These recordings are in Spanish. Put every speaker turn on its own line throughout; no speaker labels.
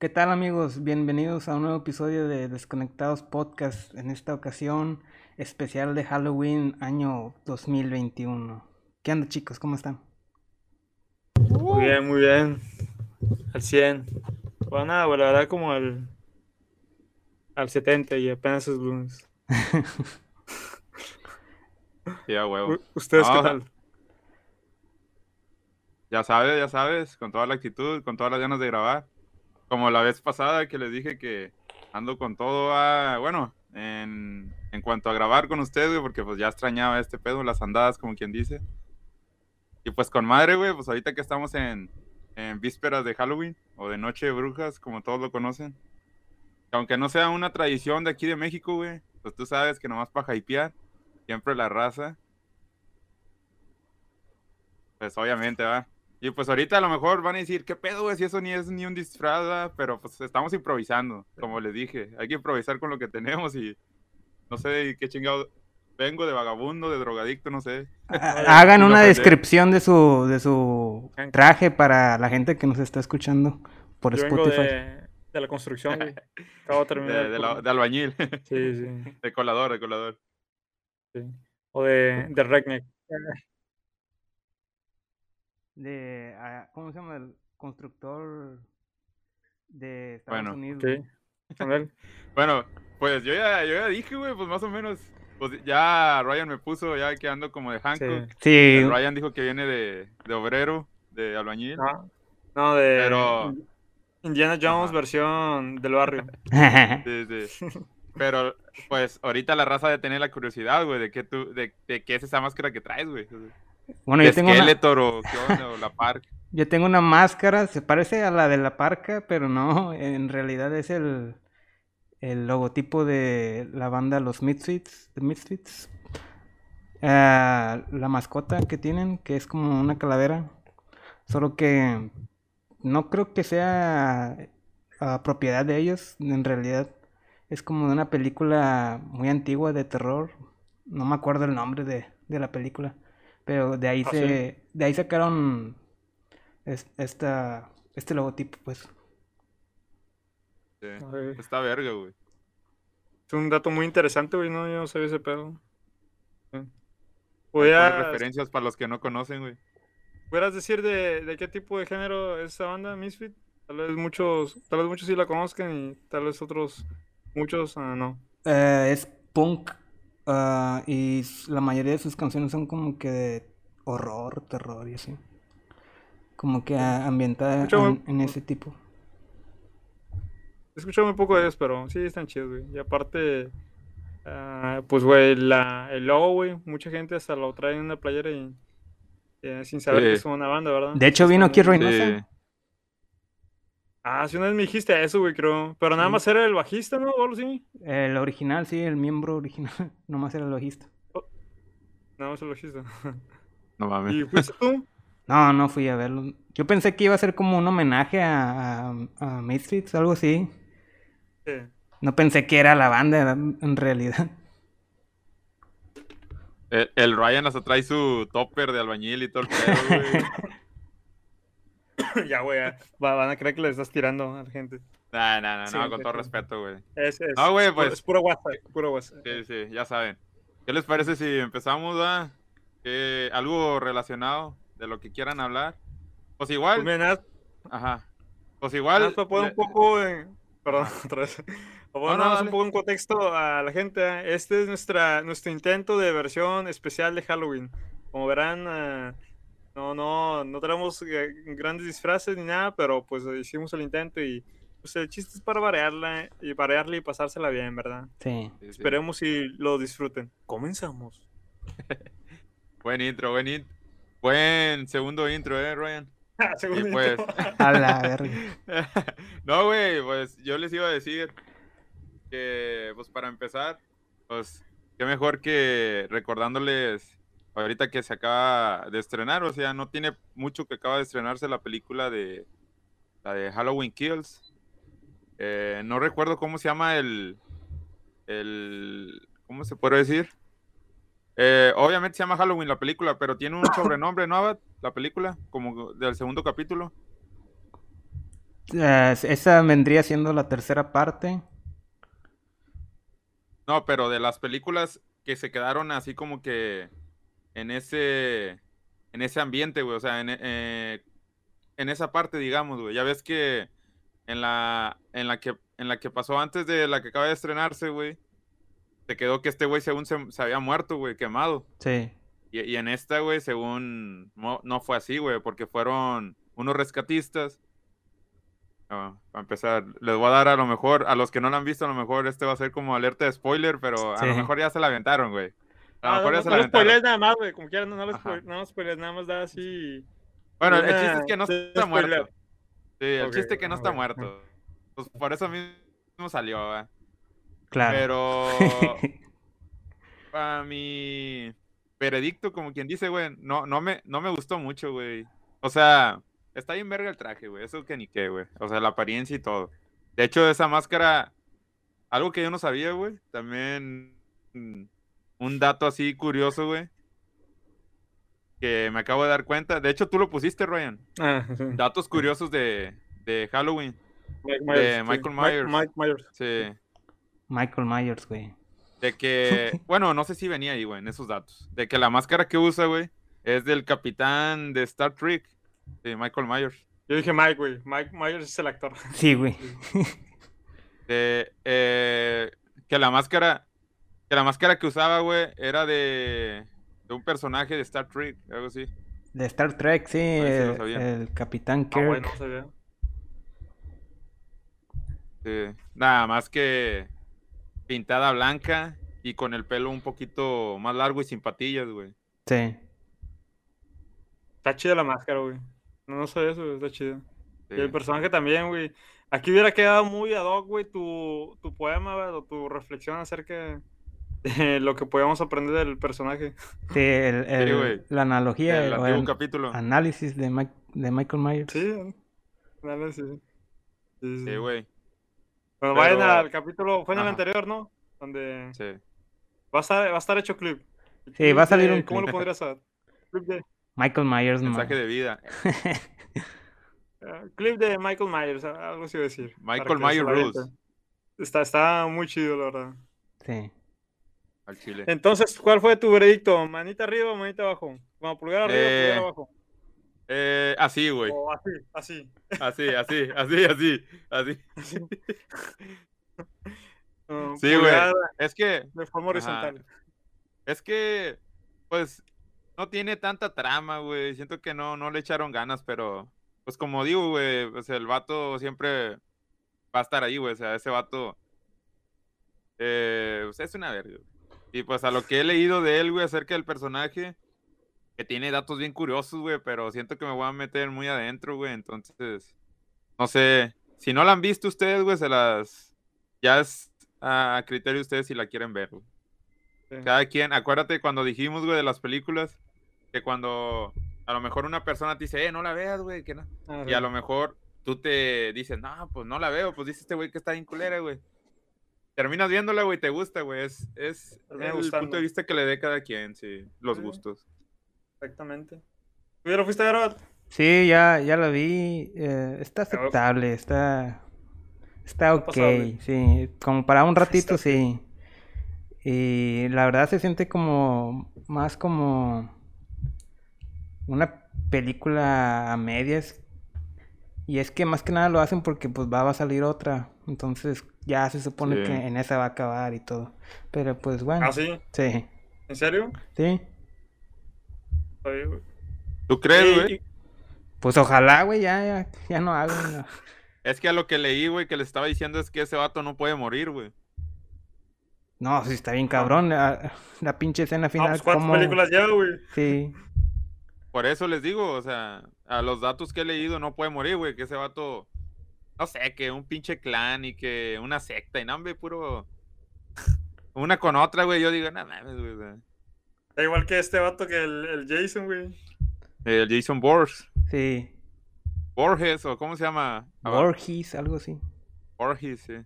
¿Qué tal amigos? Bienvenidos a un nuevo episodio de Desconectados Podcast, en esta ocasión especial de Halloween año 2021. ¿Qué onda chicos? ¿Cómo están?
Muy bien, muy bien. Al 100. Bueno, nada, bueno, la verdad como al, al 70 y apenas es lunes.
Sí, a huevo.
¿Ustedes
No,
qué tal?
Ya sabes, ya sabes, con toda la actitud, con todas las ganas de grabar. Como la vez pasada que les dije que ando con todo a, bueno, en, en cuanto a grabar con ustedes, güey, porque pues ya extrañaba este pedo, las andadas, como quien dice. Y pues con madre, güey, pues ahorita que estamos en, en vísperas de Halloween o de Noche de Brujas, como todos lo conocen. que Aunque no sea una tradición de aquí de México, güey, pues tú sabes que nomás para hypear, siempre la raza. Pues obviamente, va. Y pues ahorita a lo mejor van a decir, ¿qué pedo, güey? Si eso ni es ni un disfraz, ¿va? Pero pues estamos improvisando, como les dije. Hay que improvisar con lo que tenemos y no sé de qué chingado. Vengo de vagabundo, de drogadicto, no sé.
Ha- Hagan una descripción de su, de su traje para la gente que nos está escuchando por
Yo vengo
Spotify.
de, de la construcción, güey. Acabo de
De,
terminar.
de
el
la-
turno.
de albañil,
Sí, sí,
de colador, de colador.
sí. O de, de Redneck.
De, ah, ¿cómo se llama? El constructor de Estados
Bueno,
Unidos.
Bueno, pues yo ya, yo ya dije, güey, pues más o menos. Pues ya Ryan me puso, ya que ando como de Hancock.
Sí.
Sí,
El Ryan dijo que viene de, de obrero, de albañil.
No, no, de
Pero-
Indiana Jones
Ajá.
versión del barrio.
Sí, sí. Pero, pues, ahorita la raza de tener la curiosidad, güey, de qué tú, de, de qué es esa máscara que traes, güey.
Bueno,
¿De
yo tengo, una,
Skeletor o qué onda, o la Park?
yo tengo una máscara, se parece a la de la parca, pero no, en realidad es el, el logotipo de la banda Los Misfits, The Misfits. Ah, la mascota que tienen, que es como una calavera, solo que no creo que sea ah, propiedad de ellos, en realidad es como de una película muy antigua de terror, no me acuerdo el nombre de, de la película, pero de ahí
Ah,
se, de ahí sacaron es- esta, este logotipo, pues.
Sí.
Ay,
Está verga, güey.
Es un dato muy interesante, güey. No, yo no sabía ese pedo. Sí.
Hay
¿Podrías,
puras referencias para los que no conocen, güey.
¿Pudieras decir de, de qué tipo de género es esa banda, Misfit? Tal vez muchos, tal vez muchos sí la conozcan y tal vez otros, muchos ah, no.
Eh, es punk ah, y la mayoría de sus canciones son como que de horror, terror y así. Como que ambientada en, ese tipo.
He escuchado muy poco de ellos, pero sí están chidos, güey. Y aparte, ah, pues, güey, la, el logo, güey, mucha gente hasta lo trae en una playera y eh, sin saber que es una banda, ¿verdad?
De hecho, vino aquí Reynosa.
Sí.
Ah, sí, una vez me dijiste eso, güey, creo. Pero nada
Sí.
más era el bajista, ¿no? O algo así.
El original, sí, el miembro original, nomás era el bajista.
Nada más el bajista.
No mames.
¿Y fuiste tú?
No, no fui a verlo. Yo pensé que iba a ser como un homenaje a, a, a algo así.
Sí.
No pensé que era la banda en realidad.
El, el Ryan hasta trae su topper de albañil y todo el pedo, güey.
ya, güey, van a creer que le estás tirando a la gente.
Nah, nah, nah,
Sí,
no,
sí,
con todo respeto, güey.
Es, es,
Ah, güey,
es pu-
pues-
Es puro WhatsApp, puro WhatsApp.
Sí, sí, ya saben. ¿Qué les parece si empezamos, va? Que algo relacionado de lo que quieran hablar. Pues
Pues
igual,
mira, nada,
ajá. Pues igual.
poner un poco en... Perdón, otra vez. Poner
No, no,
un poco en contexto a la gente. ¿eh? Este es nuestra, nuestro intento de versión especial de Halloween. Como verán, ah, no, no, no tenemos eh, grandes disfraces ni nada, pero pues hicimos el intento y pues el chiste es para variarla y variarla y pasársela bien, ¿verdad?
Sí.
Sí, sí.
Esperemos y lo disfruten. Comenzamos.
Buen intro, buen intro. Buen segundo intro, eh, Ryan.
Segundo
Y pues.
intro.
A la verga.
no, güey, pues yo les iba a decir que, pues para empezar, pues qué mejor que recordándoles ahorita que se acaba de estrenar, o sea, no tiene mucho que acaba de estrenarse la película de la de Halloween Kills. Eh, no recuerdo cómo se llama el, el, ¿cómo se puede decir? Eh, obviamente se llama Halloween la película, pero tiene un sobrenombre, ¿no, Abad? La película, como del segundo capítulo.
Eh, esa vendría siendo la tercera parte.
No, pero de las películas que se quedaron así como que en ese en ese ambiente, güey, o sea, en, eh, en esa parte, digamos, güey. Ya ves que en la en la que en la que pasó antes de la que acaba de estrenarse, güey, se quedó que este güey según se, se había muerto, güey, quemado.
Sí.
Y, y en esta, güey, según no, no fue así, güey, porque fueron unos rescatistas. Ah, para empezar, les voy a dar a lo mejor, a los que no lo han visto, a lo mejor este va a ser como alerta de spoiler, pero a lo mejor ya se la aventaron, güey. A lo
Ah,
mejor
no, no spoilees
aventaron.
nada más, güey. Como quieran, no, no lo
Ajá.
spoilees, no lo spoilees, nada más da así.
Bueno, el chiste es que no está muerto. Sí, el chiste es que no está muerto. Pues por eso mismo salió, güey.
Claro.
Pero para mi veredicto, como quien dice, güey, no, no, me, no me gustó mucho, güey. O sea, está bien verga el traje, güey. Eso que ni qué, güey. O sea, la apariencia y todo. De hecho, esa máscara, algo que yo no sabía, güey. También mm, un dato así curioso, güey. Que me acabo de dar cuenta. De hecho, tú lo pusiste, Ryan.
Ah, sí.
Datos curiosos de, de Halloween.
Mike
de
sí.
Michael
Mike-
Myers.
Mike Myers.
Sí.
Michael Myers, güey.
De que, bueno, no sé si venía ahí, güey, en esos datos. De que la máscara que usa, güey, es del capitán de Star Trek, de Michael Myers.
Yo dije Mike, güey. Mike Myers es el actor.
Sí, güey.
De, eh, que la máscara, que la máscara que usaba, güey, era de, de un personaje de Star Trek, algo así.
De Star Trek, sí. El, Capitán
Ah,
Kirk.
bueno, no sabía.
Sí. Nada más que pintada blanca y con el pelo un poquito más largo y sin patillas, güey.
Sí.
Está chida la máscara, güey. No, no sabía eso, güey, está chido.
Sí.
Y el personaje también, güey. Aquí hubiera quedado muy ad hoc, güey, tu, tu poema, güey, o tu reflexión acerca de lo que podíamos aprender del personaje.
Sí, el, el-
güey.
la analogía
El
el
capítulo.
análisis de, Mike- de Michael Myers.
Sí, dale, sí. Sí, sí.
Sí, güey.
Bueno, vayan al capítulo, fue en el anterior, ¿no? Donde
Sí.
va a estar, va a estar hecho clip.
Sí, va a salir
de-
un
¿Cómo
clip.
lo pondrías a? Clip de,
Michael Myers, no.
Mensaje de vida.
eh, clip de Michael Myers, algo así iba a decir.
Michael Myers Rules.
Está, está muy chido, la verdad.
Sí.
Al chile.
Entonces, ¿cuál fue tu veredicto? ¿Manita arriba o manita abajo? Bueno, pulgar arriba
Eh,
pulgar abajo.
Eh, así, güey.
O así, así.
Así, así, así, así, así.
Uh,
Sí, güey. Es que,
De forma horizontal.
es que, pues, no tiene tanta trama, güey. Siento que no, no le echaron ganas, pero, pues, como digo, güey, pues el vato siempre va a estar ahí, güey. O sea, ese vato, eh, pues, es una verga. Y pues a lo que he leído de él, güey, acerca del personaje, que tiene datos bien curiosos, güey, pero siento que me voy a meter muy adentro, güey. Entonces, no sé, si no la han visto ustedes, güey, se las, ya es a criterio de ustedes si la quieren ver, güey.
Sí.
Cada quien, acuérdate cuando dijimos, güey, de las películas, que cuando a lo mejor una persona te dice, eh, no la veas, güey, que no.
Ah,
Y a lo mejor tú te dices, no, pues no la veo, pues dice este güey que está bien culera, güey. Terminas viéndola, güey, te gusta, güey. Es, es el
gustando.
punto de vista que le dé cada quien, sí, los
Sí.
gustos.
Exactamente. ¿Tú ya lo fuiste a grabar?
Sí, ya, ya la vi. eh, está
Pero-
aceptable, está. Está ok,
pasable.
sí. Como para un ratito,
Está
sí. Y la verdad se siente como. Más como. Una película a medias. Y es que más que nada lo hacen porque pues va, va a salir otra. Entonces ya se supone
Sí.
que en esa va a acabar y todo. Pero pues bueno.
Ah, sí.
Sí.
¿En serio?
Sí.
¿Tú crees, güey?
Pues ojalá, güey, ya, ya, ya no hago. no.
Es que a lo que leí, güey, que le estaba diciendo es que ese vato no puede morir, güey.
No, sí está bien cabrón. La, la pinche escena
Ah,
final.
pues, ¿Cuántas
como-
películas lleva, güey?
Sí.
Por eso les digo, o sea, a los datos que he leído no puede morir, güey, que ese vato, no sé, que un pinche clan y que una secta y no, hombre, puro... Una con otra, güey, yo digo, no mames, güey.
Da igual que este vato que el, el Jason, güey.
El Jason Borges,
Sí.
Borges, o ¿cómo se llama?
Borges, algo así.
Borges, sí.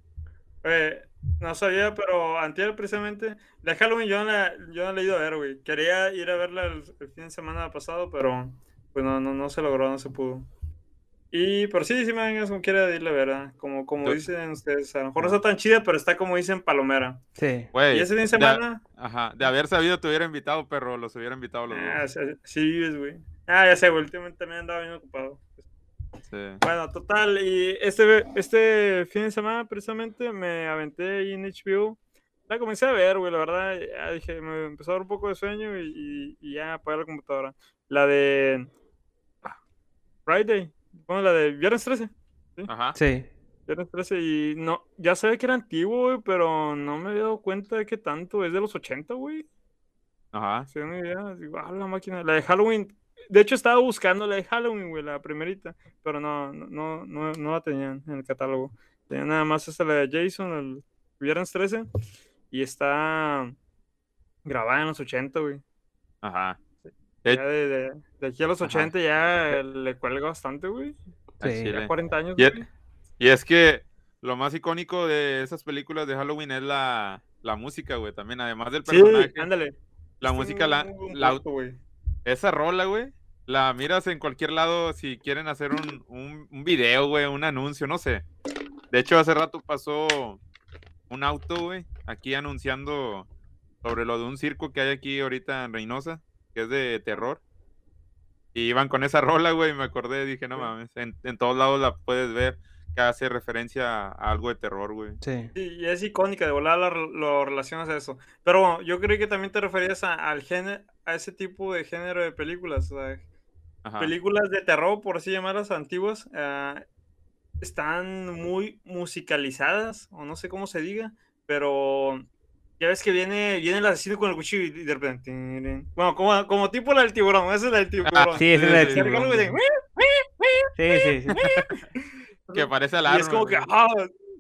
No sabía, pero antier precisamente, la Halloween yo no la, yo no la he ido a ver, güey. Quería ir a verla el, el fin de semana pasado, pero pues no, no, no se logró, no se pudo. Y, pero sí, sí ganas como quiera de ir, la verdad. Como, como dicen ustedes, a lo mejor no está tan chida, pero está como dicen Palomera.
Sí.
Güey,
Y ese fin de
de-
semana,
Ajá, de haber sabido te hubiera invitado, pero los hubiera invitado los
ah,
dos.
sí, sí vives, güey. Ah, ya sé, güey, últimamente también andaba bien ocupado.
Sí.
Bueno, total, y este, este fin de semana precisamente me aventé ahí en HBO. La comencé a ver, güey, la verdad, ya dije, me empezó a dar un poco de sueño y, y- y ya apagué la computadora. La de Friday, bueno, la de Viernes 13.
Ajá.
Sí.
Viernes 13 y no, ya sabía que era antiguo, güey, pero no me había dado cuenta de qué tanto, es de los 80, güey.
Ajá.
Da una idea, digo, ah, la máquina, la de Halloween. De hecho, estaba buscando la de Halloween, güey, la primerita, pero no, no, no, no, no la tenían en el catálogo. Tenían nada más esta, la de Jason, el viernes 13, y está grabada en los 80, güey.
Ajá.
Ya de, de, de aquí a los
Ajá.
80 ya le cuelga bastante, güey.
Sí.
Ya 40 años,
Y,
güey.
y es que lo más icónico de esas películas de Halloween es la, la música, güey, también. Además del
Sí,
personaje,
ándale.
la música, la, la-
punto, güey.
esa rola, güey, la miras en cualquier lado si quieren hacer un, un, un video, güey, un anuncio, no sé. De hecho, hace rato pasó un auto, güey, aquí anunciando sobre lo de un circo que hay aquí ahorita en Reynosa, que es de terror. Y iban con esa rola, güey, y me acordé, dije, no mames, en, en todos lados la puedes ver que hace referencia a algo de terror, güey.
Sí.
Y es icónica, de volar lo, lo relacionas a eso. Pero bueno, yo creí que también te referías a, al género, a ese tipo de género de películas. O sea,
Ajá.
películas de terror, por así llamarlas, antiguas, ah, están muy musicalizadas, o no sé cómo se diga, pero ya ves que viene, viene el asesino con el cuchillo y de repente... Bueno, como, como tipo la del tiburón, esa es la del tiburón.
Sí, esa es la del
sí,
Y
tiburón. Sí, sí, sí.
Que parece
Y
alarma.
es como que, ah,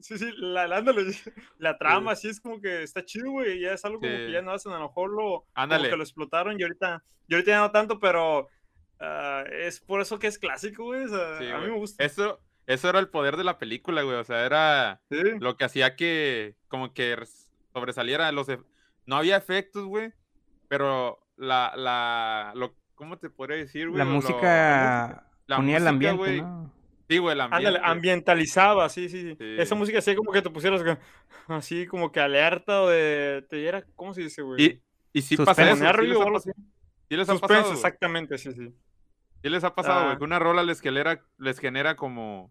sí, sí, la, la, ándale, la trama así es como que está chido, güey, ya es algo como que
Sí.
ya no hacen, a lo mejor lo, como que lo explotaron y ahorita, y ahorita ya no tanto, pero ah, es por eso que es clásico, güey, o sea,
Sí,
a mí
güey.
me gusta.
Eso, eso era el poder de la película, güey. O sea, era
Sí,
lo que hacía que como que sobresaliera los ef- no había efectos, güey, pero la la lo ¿cómo te podría decir, güey?
La
lo-
música
la
ponía el
música,
ambiente,
güey.
¿no?
Sí, güey, el
ándale,
ambiente.
ambientalizaba, sí, sí, sí,
Sí.
Esa música hacía como que te pusieras así como que alerta o de, te diera, ¿cómo se dice, güey?
Y, y sí
Suspenso.
pasa eso, sí
Nervio
les ha
algo
pas-
así.
sí les ha
Suspenso,
pasado,
exactamente, sí, sí.
Sí les ha pasado, güey,
Ah.
que una rola les genera les genera como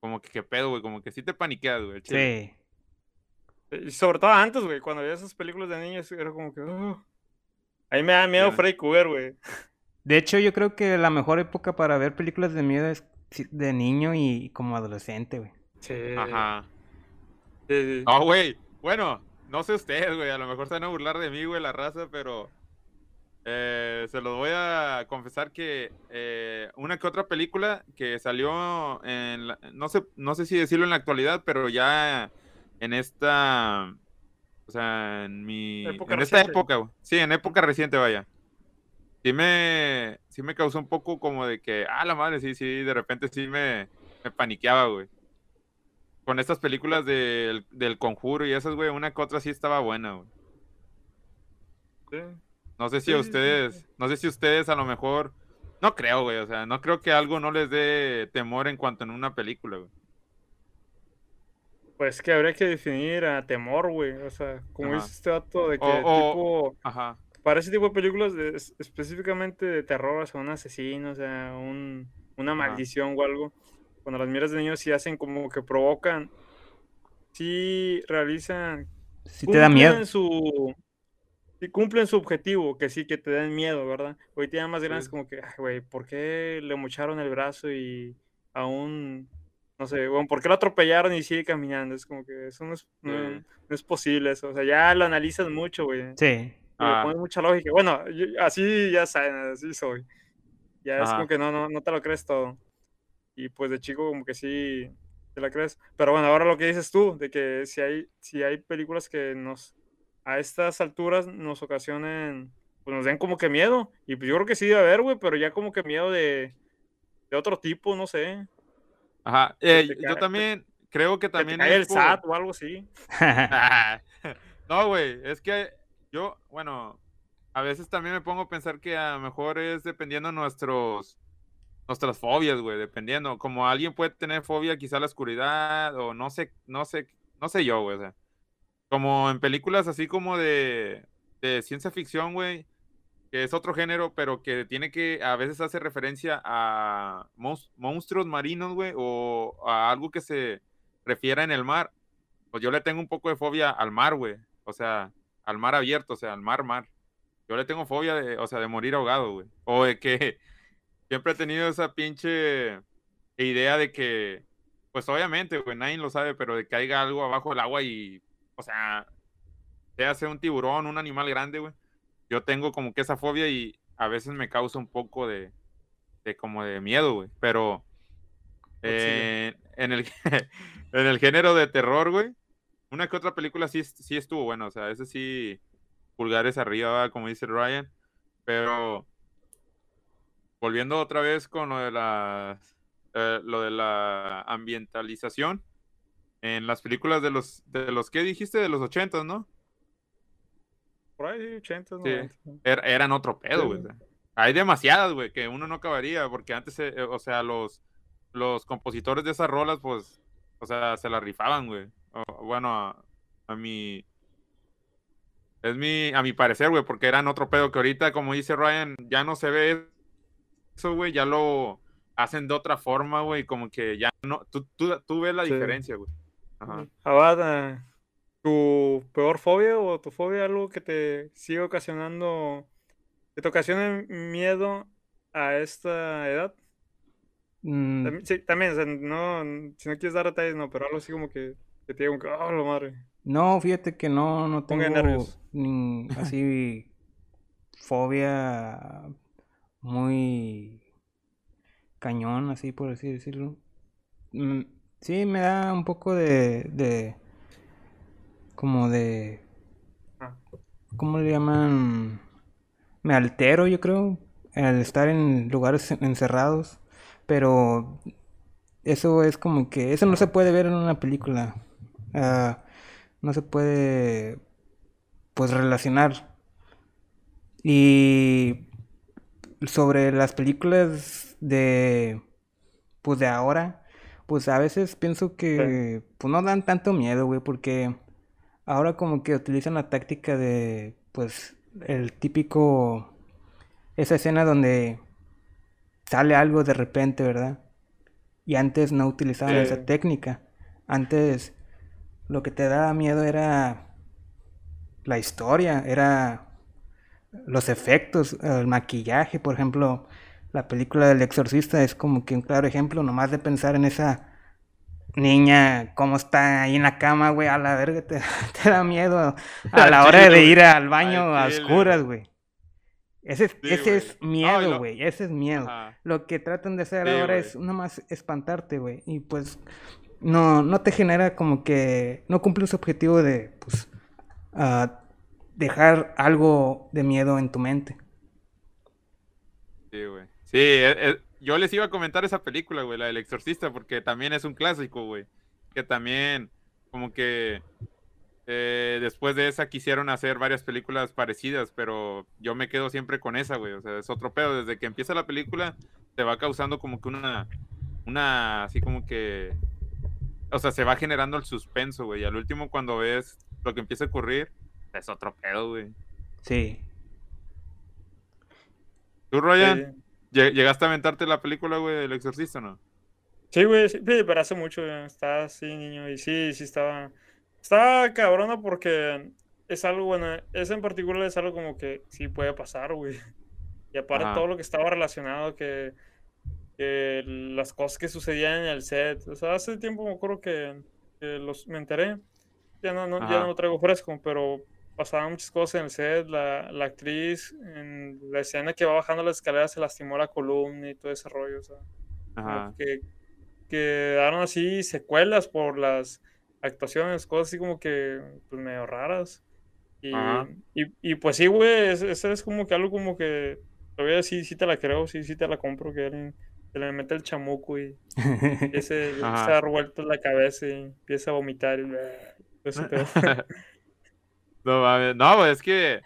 como que qué pedo, güey, como que sí te paniqueas, güey.
Sí.
Y sobre todo antes, güey, cuando veía esas películas de niños, era como que. Ahí me da miedo
Sí.
Freddy Krueger, güey.
De hecho, yo creo que la mejor época para ver películas de miedo es de niño y como adolescente, güey.
Sí.
Ajá.
Sí, sí.
No, güey. Bueno, no sé ustedes, güey. A lo mejor se van a burlar de mí, güey, la raza, pero eh, se los voy a confesar que eh, una que otra película que salió en la- no sé, no sé si decirlo en la actualidad, pero ya en esta, o sea, en mi,
Época
en esta época, güey. Sí, en época reciente, vaya. Sí me, sí me causó un poco como de que, ah, la madre, sí, sí, de repente sí me, me paniqueaba, güey con estas películas del, del conjuro y esas, güey, una que otra sí estaba buena, güey.
sí.
No sé si
Sí,
a ustedes,
sí.
no sé si ustedes a lo mejor, no creo, güey, o sea, no creo que algo no les dé temor en cuanto en una película, güey.
Pues que habría que definir a temor, güey. O sea, como
Ajá.
dice este dato de que
O- o-
tipo.
Ajá,
Para ese tipo de películas, de- es- específicamente de terror, o sea, un asesino, o sea, un, una
Ajá.
maldición o algo. Cuando las miras de niños sí hacen como que provocan. Sí realizan
Si te da miedo.
cumplen su sí cumplen su objetivo, que sí, que te den miedo, ¿verdad? Ahorita ya más grandes
Sí.
como que, "Ay, güey, ¿por qué le mocharon el brazo y aún, no sé, bueno, ¿por qué lo atropellaron y sigue caminando? Es como que eso no es, no,
Sí.
no es posible eso, o sea, ya lo analizas mucho, güey.
Sí.
y le
Ah.
pones mucha lógica. Bueno, yo- así ya saben, así soy. Ya es como que no, no, no te lo crees todo. Y pues de chico como que sí te la crees. Pero bueno, ahora lo que dices tú, de que si hay, si hay películas que nos, a estas alturas nos ocasionen, pues nos den como que miedo. Y pues yo creo que sí debe haber, güey, pero ya como que miedo de, de otro tipo, no sé.
Ajá.
Que
Eh, yo también creo que
Que
también
cae el SAT o algo así.
no, güey, es que yo, bueno, a veces también me pongo a pensar que a lo mejor es dependiendo nuestros nuestras fobias, güey, dependiendo. Como alguien puede tener fobia quizá a la oscuridad o no sé, no sé, no sé yo, güey, o sea. Como en películas así como de, de ciencia ficción, güey, que es otro género, pero que tiene que, a veces hace referencia a monstruos marinos, güey, o a algo que se refiera en el mar. Pues yo le tengo un poco de fobia al mar, güey. O sea, al mar abierto, o sea, al mar, mar. Yo le tengo fobia de, o sea, de morir ahogado, güey. O de que siempre he tenido esa pinche idea de que, pues obviamente, güey, nadie lo sabe, pero de que haya algo abajo del agua y, o sea, sea, un tiburón, un animal grande, güey. Yo tengo como que esa fobia y a veces me causa un poco de, de como de miedo, güey. Pero eh, en, el, en el género de terror, güey, una que otra película sí, sí estuvo bueno, o sea, ese sí, pulgares arriba, como dice Ryan, pero volviendo otra vez con lo de la, eh, lo de la ambientalización en las películas de los, de los que dijiste, de los ochentas, ¿no?
Por ahí, ochentas,
sí. Er, eran otro pedo, güey. Hay demasiadas, güey, que uno no acabaría, porque antes, eh, o sea, los, los compositores de esas rolas, pues, o sea, se la rifaban, güey. bueno, a, a mi es mi, a mi parecer, güey, porque eran otro pedo que ahorita, como dice Ryan, ya no se ve eso, güey, ya lo hacen de otra forma, güey, como que ya no, tú, tú, tú ves la diferencia, güey. Ajá.
Abad, ¿tu peor fobia o tu fobia algo que te sigue ocasionando, que te ocasiona miedo a esta edad? Mm. También, sí, también, o sea, no, si no quieres dar detalles, no, pero algo así como que, que te diga, como oh, lo madre.
No, fíjate que no, no tengo ni, así fobia muy cañón, así por así decirlo. Mm, sí, me da un poco de, de como de, ah. ¿cómo le llaman? Me altero, yo creo, al estar en lugares encerrados, pero eso es como que, eso no se puede ver en una película. Ah, no se puede, pues, relacionar. Y sobre las películas de pues de ahora, pues a veces pienso que pues no dan tanto miedo, güey, porque ahora como que utilizan la táctica de pues el típico esa escena donde sale algo de repente, ¿verdad? Y antes no utilizaban esa técnica. Antes lo que te daba miedo era la historia, era los efectos, el maquillaje, por ejemplo, la película del exorcista es como que un claro ejemplo, nomás de pensar en esa niña, cómo está ahí en la cama, güey, a la verga, te, da miedo a la hora de ir al baño a oscuras, güey. Ese, es, ese es miedo, güey, ese es miedo. Lo que tratan de hacer ahora es nomás espantarte, güey, y pues no, no te genera como que, no cumple su objetivo de, pues, uh, dejar algo de miedo en tu mente.
Sí, güey. Sí, e, e, yo les iba a comentar esa película, güey, la del exorcista, porque también es un clásico, güey. Que también, como que eh, después de esa quisieron hacer varias películas parecidas, pero yo me quedo siempre con esa, güey. O sea, es otro pedo. Desde que empieza la película, te va causando como que una, una, así como que, o sea, se va generando el suspenso, güey. Y al último, cuando ves lo que empieza a ocurrir, es otro pedo, güey.
Sí.
¿Tú, Ryan? ¿Llegaste a aventarte la película, güey, del exorcista, no?
Sí, güey, sí, pero hace mucho, estaba así, niño, y sí, sí estaba... Estaba cabrona porque es algo, bueno, ese en particular es algo como que sí puede pasar, güey. Y aparte todo lo que estaba relacionado, que, que, las cosas que sucedían en el set. O sea, hace tiempo me acuerdo que, los, me enteré. Ya no, no ya no lo traigo fresco, pero pasaban muchas cosas en el set. La, la, actriz, en la escena que va bajando las escaleras, se lastimó la columna y todo ese rollo. O sea, que quedaron así secuelas por las actuaciones, cosas así como que pues, medio raras. Y, y, y, pues sí, güey, eso es como que algo como que todavía sí, sí te la creo, sí, sí te la compro, que alguien se le mete el chamuco y ese, se ha revuelto la cabeza y empieza a vomitar. Y,
No no, es que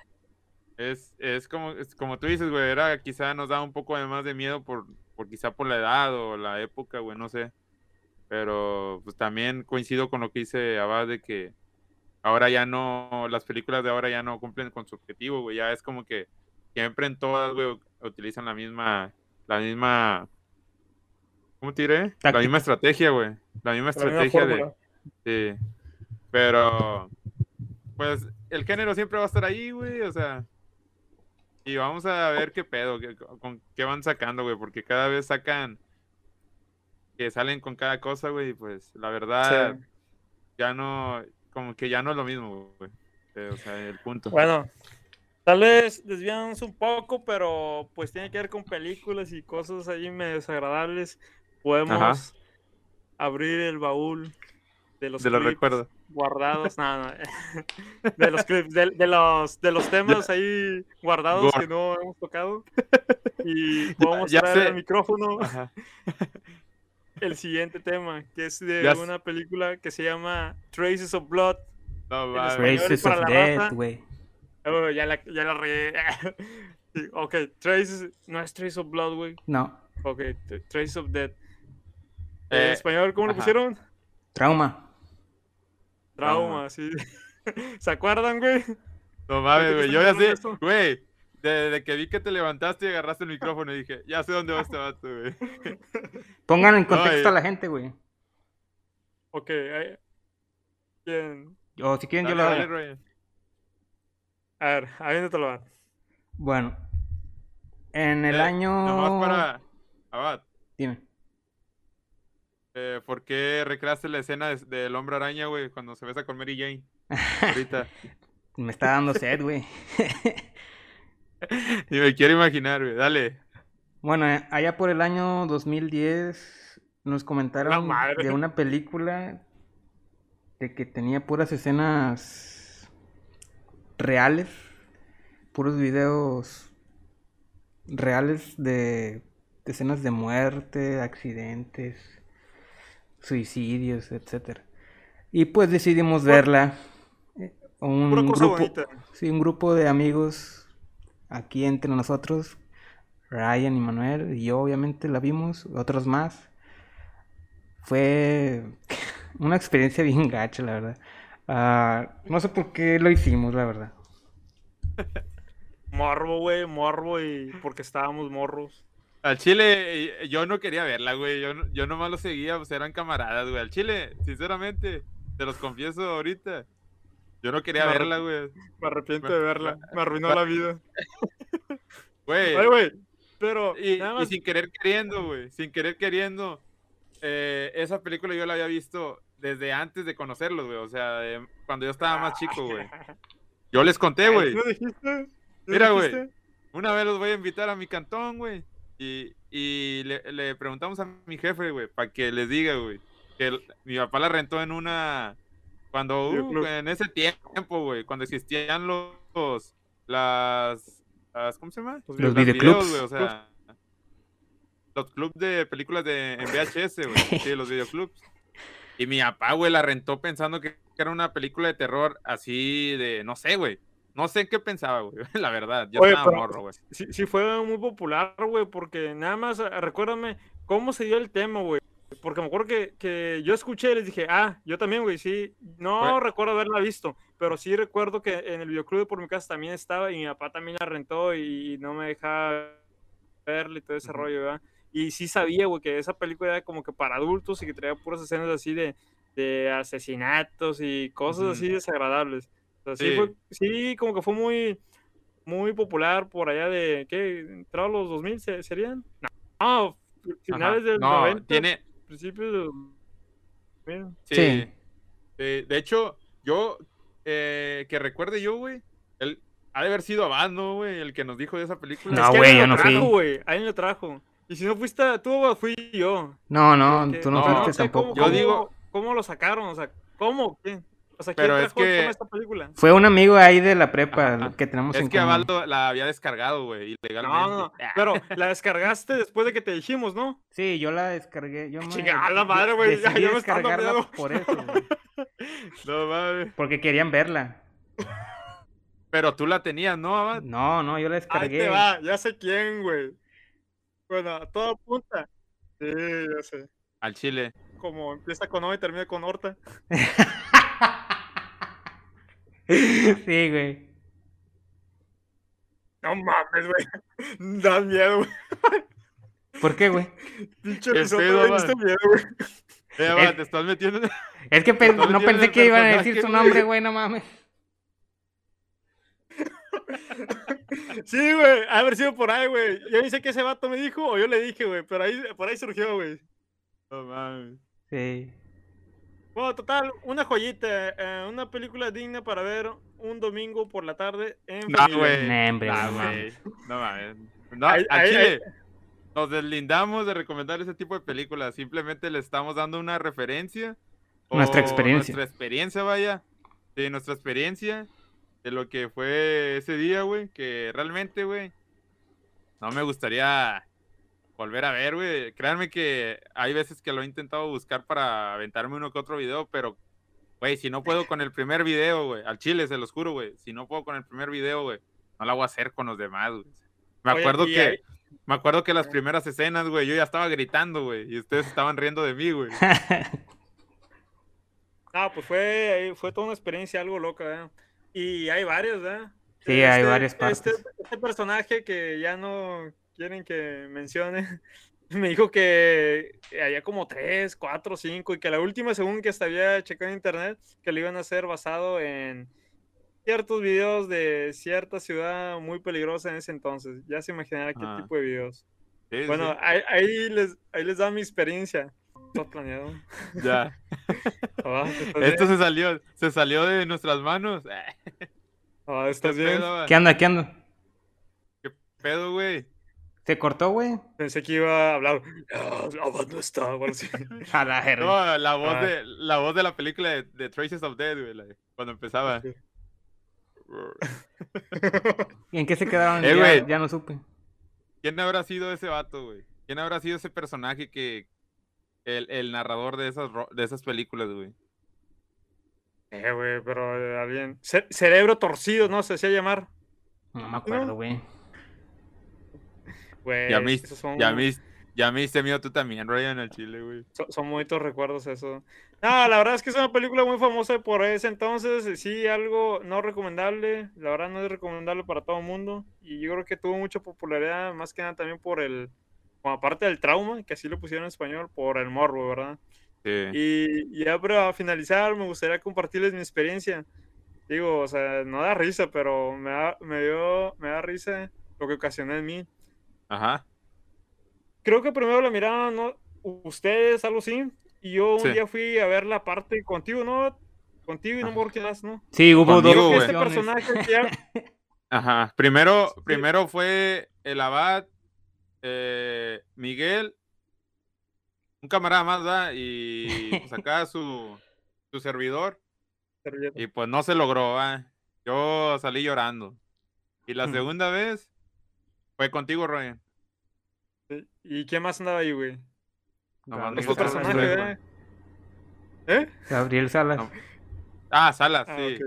es, es como, es como tú dices, güey, era quizá nos da un poco de más de miedo por por quizá por la edad o la época, güey, no sé. Pero pues también coincido con lo que dice Abad de que ahora ya no, las películas de ahora ya no cumplen con su objetivo, güey. Ya es como que siempre en todas, güey, utilizan la misma, la misma, ¿cómo te diré? La misma estrategia, güey. La misma
La misma
estrategia de. Sí. Pero, pues, el género siempre va a estar ahí, güey, o sea. Y vamos a ver qué pedo, qué, con qué van sacando, güey, porque cada vez sacan que salen con cada cosa, güey, y pues la verdad
Sí.
ya no, como que ya no es lo mismo, güey. Eh, O sea, el punto.
Bueno, tal vez desviándose un poco, pero pues tiene que ver con películas y cosas ahí medio desagradables. Podemos abrir el baúl de los
de los recuerdos.
Guardados, no, no, de los clips, de, de los de los temas ahí guardados que no hemos tocado y podemos
ya
traer
sé.
al micrófono
Ajá.
el siguiente tema, que es de
Ya sé.
una película que se llama Traces of Blood.
No,
En.
Traces of Death, güey.
Oh, ya la, ya la. Sí, ok, Traces, no es Traces of Blood, güey.
No,
Ok, Traces of Dead. En
Eh,
español, ¿cómo lo pusieron?
trauma.
Trauma, sí. ¿Se acuerdan, güey?
No mames,
¿Ahorita
güey. Yo ya sé, güey. Desde que vi que te levantaste y agarraste el micrófono, dije, ya sé dónde va este vato, güey.
Pongan en contexto
eh.
a la gente, güey.
Ok, ahí- bien.
O si quieren, yo lo
dale,
hago.
Ryan.
A ver, aviéntatelo, va.
Bueno. En el
Eh,
año.
Nomás para. Abad,
Dime.
Eh, ¿por qué recreaste la escena de- del hombre araña, güey, cuando se besa con Mary Jane? Ahorita.
Me está dando sed, güey.
y me quiero imaginar, güey. Dale.
Bueno, eh, allá por el año 2010 nos comentaron de una película de que tenía puras escenas reales, puros videos reales de, de escenas de muerte, accidentes, suicidios, etcétera. Y pues decidimos verla. eh, Un grupo,
bonita.
Sí, un grupo de amigos aquí entre nosotros, Ryan y Manuel, y yo obviamente la vimos, otros más. Fue una experiencia bien gacha, la verdad. Ah, no sé por qué lo hicimos, la verdad.
Morbo, güey, morbo y porque estábamos morros.
Al Chile, eh, yo no quería verla, güey. Yo, no- yo nomás lo seguía, pues eran camaradas, güey. Al Chile, sinceramente, te los confieso ahorita. Yo no quería
Me
verla, güey.
Me arrepiento de verla. Me arruinó la vida.
Güey.
Ay, güey. Pero
Y,
nada
y
más.
sin querer queriendo, güey. Sin querer queriendo. eh, esa película yo la había visto desde antes de conocerlos, güey. O sea, de- cuando yo estaba más chico, güey. Yo les conté, güey.
¿No dijiste? ¿No
Mira, güey. Una vez los voy a invitar a mi cantón, güey. Y, y le, le preguntamos a mi jefe, güey, para que les diga, güey. Que el- mi papá la rentó en una. Cuando, uh, en ese tiempo, güey, cuando existían los. Las. las- ¿Cómo se llama?
Los
Los
Las
videoclubs.
güey, o sea. Los clubs de películas de, en VHS, güey. Sí, los videoclubs. Y mi papá, güey, la rentó pensando que era una película de terror así de. No sé, güey. No sé qué pensaba, güey. La verdad. Yo
Oye,
estaba morro, güey.
Sí, sí fue muy popular, güey, porque nada más, eh, recuérdame cómo se dio el tema, güey. Porque me acuerdo que, que yo escuché y les dije, ah, yo también, güey, sí. No recuerdo haberla visto, pero sí recuerdo que en el videoclub de por mi casa también estaba y mi papá también la rentó y no me dejaba verla y todo ese rollo, ¿verdad? Y sí sabía, güey, que esa película era como que para adultos y que traía puras escenas así de, de asesinatos y cosas así desagradables. Sea, sí,
Sí.
fue- sí, como que fue muy, muy popular por allá de, ¿qué? ¿Entrados los 2000 se- serían? No,
Ajá.
finales del
no,
90,
tiene.
principios del 2000.
Sí. De hecho, yo. eh, que recuerde yo, güey. Él ha de haber sido Abad, ¿no, güey? El que nos dijo de esa película.
No,
Es que
güey, yo
lo
no fui.
trajo, güey, alguien lo trajo. Y si no fuiste tú, fui yo.
No, no, tú no
no,
fuiste
no
tampoco.
Cómo,
Yo digo-
¿Cómo lo sacaron? O sea, ¿cómo? ¿Quién? O sea, ¿quién
Pero es que-
esta película?
Fue un amigo ahí de la prepa
Ajá.
que tenemos en
Es que
común.
Abad lo- la había descargado, güey, ilegalmente.
No, no, no. Pero la descargaste después de que te dijimos, ¿no?
Sí, yo la descargué. Yo me,
Chinga, la
yo
madre, güey, ya- ya me miedo.
por eso.
No mames.
Porque querían verla.
Pero tú la tenías, ¿no, Abad?
No, no, yo la
Ahí
descargué.
te va, ya sé quién, güey. Bueno, a toda punta. Sí, ya sé.
Al chile.
Como empieza con O y termina con Horta.
sí, güey.
No mames, güey. Da miedo, güey.
¿Por qué, güey?
Pinche
¿Qué
me miedo, güey.
Eh, va,
Es-
te estás metiendo. en-
Es que pe-
No
pensé que iban a decir su
personaje,
nombre,
güey.
no mames.
Sí, güey. Ha haber sido por ahí, güey. Yo ni sé que ese vato me dijo o yo le dije, güey. Pero ahí, por ahí surgió, güey.
No mames.
Sí.
Bueno, total, una joyita. eh, una película digna para ver un domingo por la tarde en
No, güey.
Nah, hombre,
Nah,
no
güey. No mames. No,
Ahí-
al
ahí-
chile. Nos deslindamos de recomendar ese tipo de películas. Simplemente le estamos dando una referencia.
Nuestra experiencia.
Nuestra experiencia, vaya. De nuestra experiencia. De lo que fue ese día, güey. Que realmente, güey. No me gustaría volver a ver, güey. Créanme que hay veces que lo he intentado buscar para aventarme uno que otro video, pero, güey, si no puedo con el primer video, güey, al chile, se los juro, güey, si no puedo con el primer video, güey, no la voy a hacer con los demás, güey. Me acuerdo que, me acuerdo que las primeras escenas, güey, yo ya estaba gritando, güey, y ustedes estaban riendo de mí, güey.
Ah, pues fue, fue toda una experiencia algo loca, ¿eh? Y hay varios, ¿eh?
Sí, hay varias
Este,
partes.
este personaje que ya no quieren que mencione, me dijo que había como tres, cuatro, cinco, y que la última, según que hasta había checado en internet, que lo iban a hacer basado en ciertos videos de cierta ciudad muy peligrosa en ese entonces. Ya se imaginará qué
Ah.
tipo de videos.
Sí, sí,
Bueno, ahí, ahí les, ahí les da mi experiencia. Todo planeado.
ya.
Ah, ¿estás
Esto se salió, se salió de nuestras manos. ¿Qué
¿Estás bien?
pedo?
¿Qué anda, qué anda?
¿Qué pedo, güey?
¿Se cortó, güey?
Pensé que iba a hablar. "Ah, La voz no está, o algo así.
A la.
No, la voz,
Ah.
de, la voz de la película de, de Traces of Dead, güey, cuando empezaba.
¿Y en qué se quedaron?
Eh,
ya,
güey.
ya no supe.
¿Quién habrá sido ese vato, güey? ¿Quién habrá sido ese personaje que... El, el narrador de esas, de esas películas, güey?
Eh, güey, pero eh, alguien. Ce- cerebro torcido, ¿no? Se hacía llamar.
No me acuerdo,
No.
Güey.
Ya
esos son,
ya me, ya me hice mío tú también, Ryan, al chile, güey.
son, son bonitos recuerdos eso. No, la verdad es que es una película muy famosa por ese entonces. Sí, algo no recomendable. La verdad no es recomendable para todo el mundo. Y yo creo que tuvo mucha popularidad, más que nada también por el. Como aparte del trauma, que así lo pusieron en español, por el morbo, ¿verdad?
Sí.
Y ya para finalizar, me gustaría compartirles mi experiencia. Digo, o sea, no da risa, pero me da, me dio, me da risa lo que ocasionó en mí.
Ajá.
Creo que primero la miraron ¿no? ustedes, algo así, y yo un
Sí.
día fui a ver la parte contigo, ¿no? Contigo y no me acuerdo quién más, ¿no?
Sí, hubo
Conmigo,
dos.
Este
versiones.
personaje que ya-
Ajá. Primero,
Sí.
primero fue el abad, eh, Miguel, un camarada más, ¿verdad? Y pues acá su, su servidor. Y pues no se logró, ¿va? Yo salí llorando. Y la segunda vez fue contigo, Ryan.
¿Y quién más andaba ahí, güey? Este
nosotros
personaje. ¿eh? ¿Eh?
Gabriel Salas.
No. Ah, Salas,
Ah,
sí.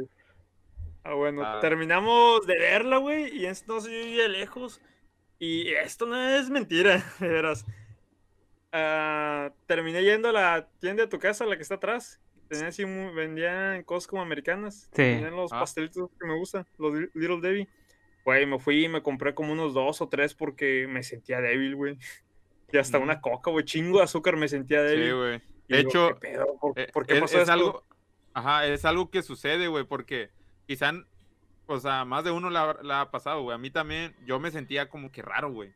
Ah, bueno,
Ah.
terminamos de verla, güey, y entonces yo vivía lejos. Y esto no es mentira, de veras. Ah, terminé yendo a la tienda de tu casa, la que está atrás. Tenía así, vendían cosas como americanas.
Sí.
Tenían los
Ah.
pastelitos que me gustan, los Li- Little Debbie. Güey, me fui y me compré como unos dos o tres porque me sentía débil, güey. Y hasta una coca, güey, chingo de azúcar me sentía débil.
Sí, güey. De
digo,
hecho,
¿qué pedo? ¿Por,
Eh,
por qué
es,
pasó
es
esto?
algo, ajá, es algo que sucede, güey, porque quizá, o sea, más de uno la, la ha pasado, güey. A mí también, yo me sentía como que raro, güey.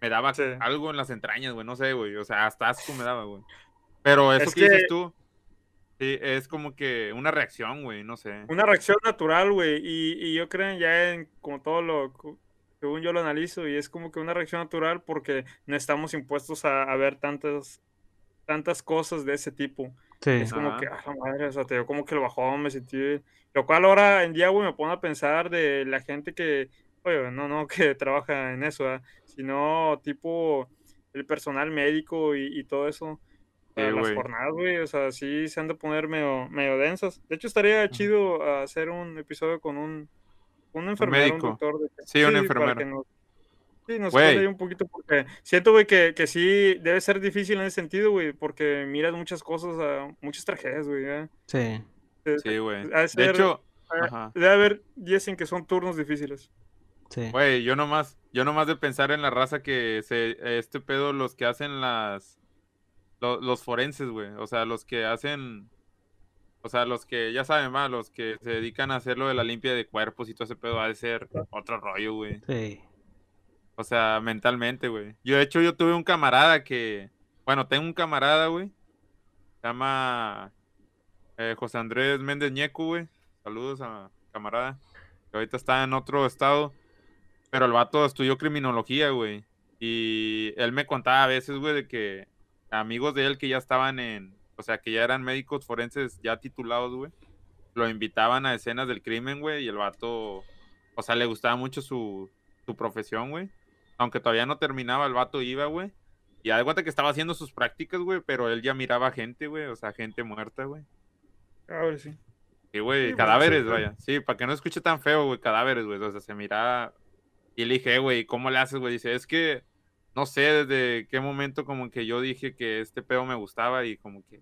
Me daba
Sí.
algo en las entrañas, güey, no sé, güey. O sea, hasta asco me daba, güey. Pero eso
Es
que dices tú, sí, es como que una reacción, güey, no sé.
Una reacción natural, güey. Y, y yo creo ya en como todo lo, según yo lo analizo, y es como que una reacción natural porque no estamos impuestos a, a ver tantas, tantas cosas de ese tipo.
Sí.
Es como
Ajá.
que, ah, la madre, o sea, te dio como que el bajón, me sentí. Lo cual ahora en día, güey, me pone a pensar de la gente que, oye, no, no, que trabaja en eso, sino tipo el personal médico y, y todo eso. Para
Sí,
las jornadas, güey, o sea, sí se han de poner medio, medio densas. De hecho, estaría chido hacer un episodio con un, un enfermero, un
médico.
doctor. De,
Sí, un enfermero.
Sí, nos ahí un poquito porque siento, güey, que, que sí debe ser difícil en ese sentido, güey, porque miras muchas cosas, ah, muchas tragedias, güey. ¿eh?
Sí.
De-
Sí, güey.
de
hecho.
Debe haber días en que son turnos difíciles.
Sí.
Güey, yo nomás, yo nomás de pensar en la raza que se, este pedo, los que hacen las, lo- los, forenses, güey, o sea, los que hacen, o sea, los que, ya saben, más, los que se dedican a hacer lo de la limpia de cuerpos y todo ese pedo, ha de ser otro rollo, güey,
Sí.
o sea, mentalmente, güey. Yo, de hecho, yo tuve un camarada que, bueno, tengo un camarada, güey, se llama eh, José Andrés Méndez Ñeco, güey, saludos a camarada, que ahorita está en otro estado. Pero el vato estudió criminología, güey. Y él me contaba a veces, güey, de que amigos de él que ya estaban en, o sea, que ya eran médicos forenses ya titulados, güey, lo invitaban a escenas del crimen, güey, y el vato, o sea, le gustaba mucho su, su profesión, güey. Aunque todavía no terminaba, el vato iba, güey. Y da de cuenta que estaba haciendo sus prácticas, güey, pero él ya miraba gente, güey, o sea, gente muerta, güey.
A ver, sí.
Sí, güey,
Sí, bueno,
cadáveres,
sí,
vaya. Sí, para que no escuche tan feo, güey, cadáveres, güey. O sea, se miraba. Y le dije, "Eh, güey, ¿cómo le haces, güey? Dice, es que no sé desde qué momento como que yo dije que este pedo me gustaba y como que.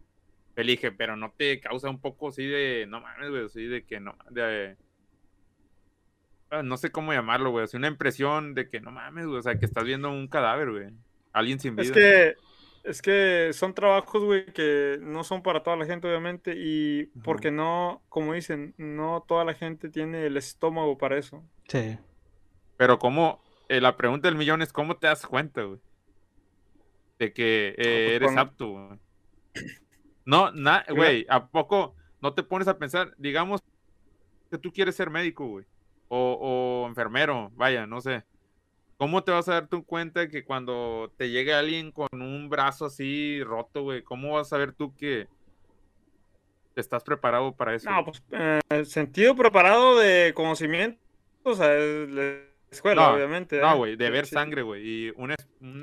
Le dije, pero no te causa un poco así de. No mames, güey, así de que no. De, ah, no sé cómo llamarlo, güey. Así una impresión de que no mames, güey. O sea, que estás viendo un cadáver, güey. Alguien sin vida.
Es que, es que son trabajos, güey, que no son para toda la gente, obviamente, y
Ajá.
porque no, como dicen, no toda la gente tiene el estómago para eso.
Sí.
Pero cómo, eh, la pregunta del millón es cómo te das cuenta, güey. De que eh,
pues,
eres apto, güey. No, na, güey, ¿a poco no te pones a pensar, digamos que tú quieres ser médico, güey? O, o enfermero, vaya, no sé. ¿Cómo te vas a dar tú cuenta que cuando te llegue alguien con un brazo así roto, güey, cómo vas a saber tú que estás preparado para eso?
No, pues, eh, sentido preparado de conocimiento, o sea, es la escuela,
No,
obviamente.
No,
¿eh?
güey, de ver
sí.
sangre, güey, y una,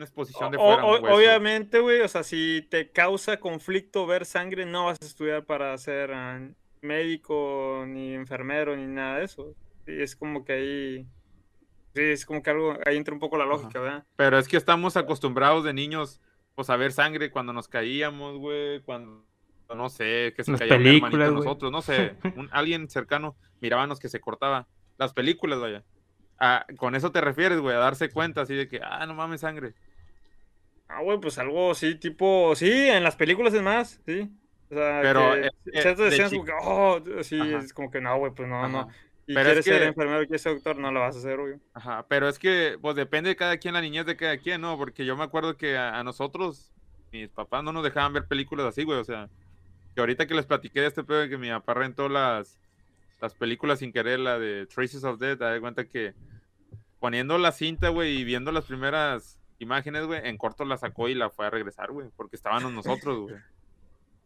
exposición de
O-
fuera,
o- obviamente, güey, o sea, si te causa conflicto ver sangre, no vas a estudiar para ser ah, médico, ni enfermero, ni nada de eso. Sí, es como que ahí, sí, es como que algo, ahí entra un poco la lógica, ¿verdad?
Pero es que estamos acostumbrados de niños, pues, a ver sangre cuando nos caíamos, güey, cuando, no sé, que se
Las
caía un hermanito
películas,
de
güey.
nosotros, no sé, un- alguien cercano, mirábamos que se cortaba. Las películas, vaya. Ah, con eso te refieres, güey, a darse cuenta así de que, ah, no mames, sangre.
Ah, güey, pues algo así, tipo, sí, en las películas es más, sí. O sea,
Pero,
que
eh,
ciertas escenas como que, oh, sí,
Ajá.
es como que no, güey, pues no, no. Y
Pero es
quieres ser enfermero, quieres ser doctor, no lo vas a hacer, güey.
Ajá, pero es que, pues depende de cada quien, la niñez de cada quien, ¿no? Porque yo me acuerdo que a, a nosotros, mis papás no nos dejaban ver películas así, güey, o sea, que ahorita que les platiqué de este pedo de que mi papá rentó las, las películas sin querer, la de Traces of Death, te das cuenta que poniendo la cinta, güey, y viendo las primeras imágenes, güey, en corto la sacó y la fue a regresar, güey, porque estábamos nosotros, güey.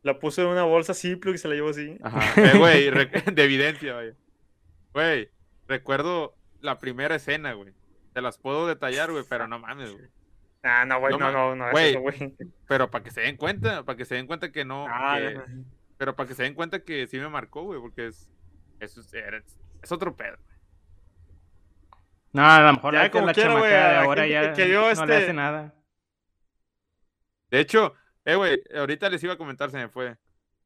La puso en una bolsa simple y se la llevó así.
Ajá, eh, güey, de evidencia, vaya. Güey, recuerdo la primera escena, güey. Te las puedo detallar, güey, pero no mames, güey.
Ah, no, güey,
No
no, no, no,
güey. Pero para que se den cuenta, para que se den cuenta que no.
Ah,
que- pero para que se den cuenta que sí me marcó, güey, porque es. Eso es, otro pedo. güey.
No, a lo mejor
Ya,
la,
como
la
quiera,
de ahora ya
que- vio
no le
este-
hace nada.
De hecho, eh, güey, ahorita les iba a comentar, se me fue.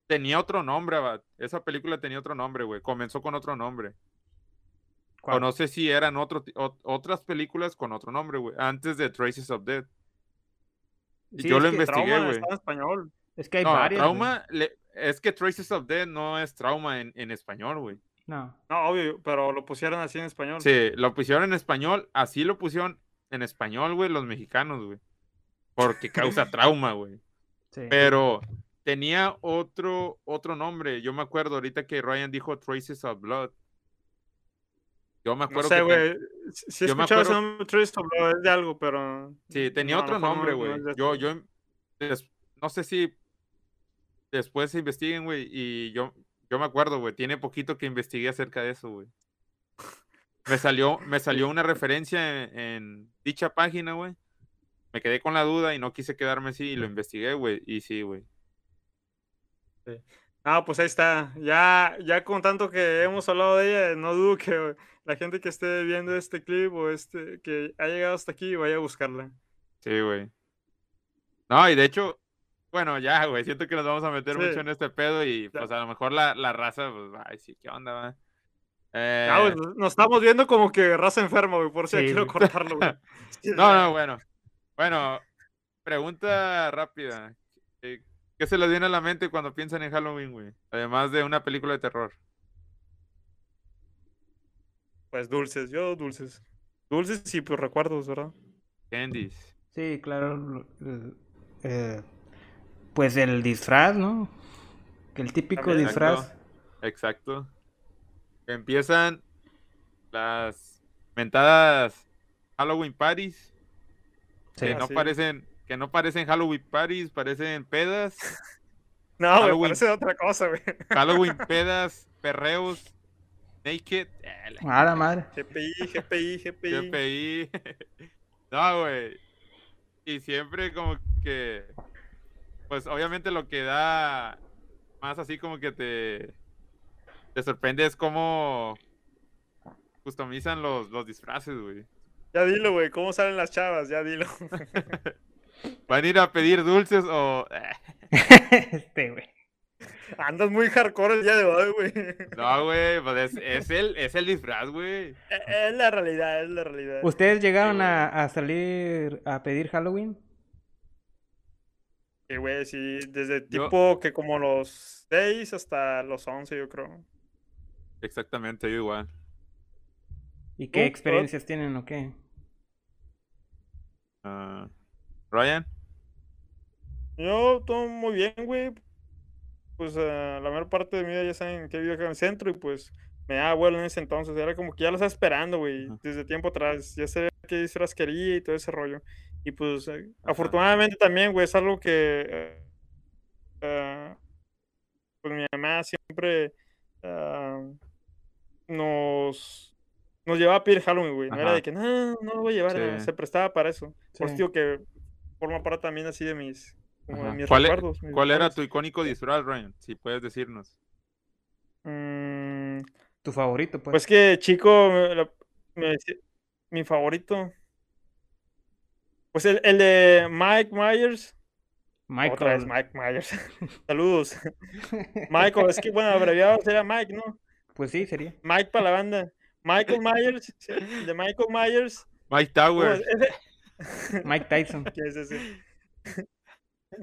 Tenía otro nombre, Abad. Esa película tenía otro nombre, güey. Comenzó con otro nombre.
¿Cuál?
O no sé si eran otro, ti- ot- otras películas con otro nombre, güey. Antes de Traces of Death. Y
Sí,
yo
es
lo
que
investigué, güey.
está en español.
Es que hay
No,
varias.
trauma, le- es que Traces of Death no es trauma en, en español, güey.
No.
No, obvio, pero lo pusieron así en español.
Sí, lo pusieron en español, así lo pusieron en español, güey, los mexicanos, güey. Porque causa trauma, güey.
Sí.
Pero tenía otro, otro nombre. Yo me acuerdo ahorita que Ryan dijo Traces of Blood. Yo me
No
acuerdo
sé,
que ten-
güey. Sí, sí he
yo me
escuchado ese
acuerdo-
nombre, Trist of Blood, es de algo, pero.
Sí, tenía
no,
otro
no-
nombre,
no
güey. yo, yo, no sé si después se investiguen, güey, y yo, yo me acuerdo, güey, tiene poquito que investigué acerca de eso, güey. Me salió, me salió una referencia en, en dicha página, güey. Me quedé con la duda y no quise quedarme así y lo investigué, güey, y sí, güey.
Ah, pues ahí está. Ya, ya con tanto que hemos hablado de ella, no dudo que la gente que esté viendo este clip o este que ha llegado hasta aquí vaya a buscarla.
Sí, güey. No, y de hecho, bueno, ya, güey, siento que nos vamos a meter
Sí.
mucho en este pedo y
Ya.
pues a lo mejor la, la raza, pues, ay, sí, ¿qué onda, va? Eh,
Ah, güey, nos- estamos viendo como que raza enferma, güey, por si
Sí,
quiero cortarlo, güey.
No, no, bueno. Bueno, pregunta rápida. ¿Qué se les viene a la mente cuando piensan en Halloween, güey? Además de una película de terror.
Pues dulces, yo dulces. Dulces y pues recuerdos, ¿verdad?
Candies.
Sí, claro. eh, pues el disfraz, ¿no? Que el típico disfraz.
Exacto. Empiezan las mentadas Halloween parties.
Sí.
que no
sí.
parecen, que no parecen Halloween parties, parecen pedas.
No,
Halloween.
parece otra cosa, güey.
Halloween pedas, perreos, naked.
A la madre.
GPI, GPI, GPI.
GPI. no, güey. Y siempre como que, pues obviamente lo que da más así como que te, te sorprende es cómo customizan los, los disfraces, güey.
Ya dilo, güey, ¿cómo salen las chavas? Ya dilo.
¿Van a ir a pedir dulces o...?
este, güey.
Andas muy hardcore el día de hoy, güey.
No, güey, pues es, es el, es el disfraz, güey.
Eh, Es la realidad, es la realidad.
¿Ustedes llegaron a, a salir a pedir Halloween?
Sí, güey, sí, desde
Yo-
tipo que como los 6 hasta los 11, yo creo.
Exactamente, yo igual.
¿Y qué experiencias tienen o qué?
Ah, Ryan,
Yo todo muy bien, güey. Pues ah, la mayor parte de mi vida ya saben que vivo acá en el centro y pues me da abuelo en ese entonces. Era como que ya lo estaba esperando, güey, desde tiempo atrás. Ya sabía qué disfraz quería y todo ese rollo. Y pues eh,
Ajá.
afortunadamente también, güey, es algo que eh, pues mi mamá siempre ah, nos, nos llevaba a pedir Halloween, güey. No era de que no, no lo voy a llevar, no",
Sí.
se prestaba para eso. Por
Sí.
digo que forma parte también así de mis, como de
Ajá.
mis
¿cuál, e-
recuerdos. mis
cuál era tu icónico disfraz, Ryan? Si puedes decirnos.
Mm,
¿Tu favorito, pues?
pues que chico, me, la- me decía- mi favorito. Pues el, el de Mike Myers. Otra vez
Michael.
Mike Myers. Saludos. Michael, es que bueno, abreviado sería Mike, ¿no?
Pues sí, sería.
Mike para la banda. Michael Myers, de Michael Myers.
Mike
¿cómo
Tower.
es? Ese-
Mike Tyson.
¿Quién es ese?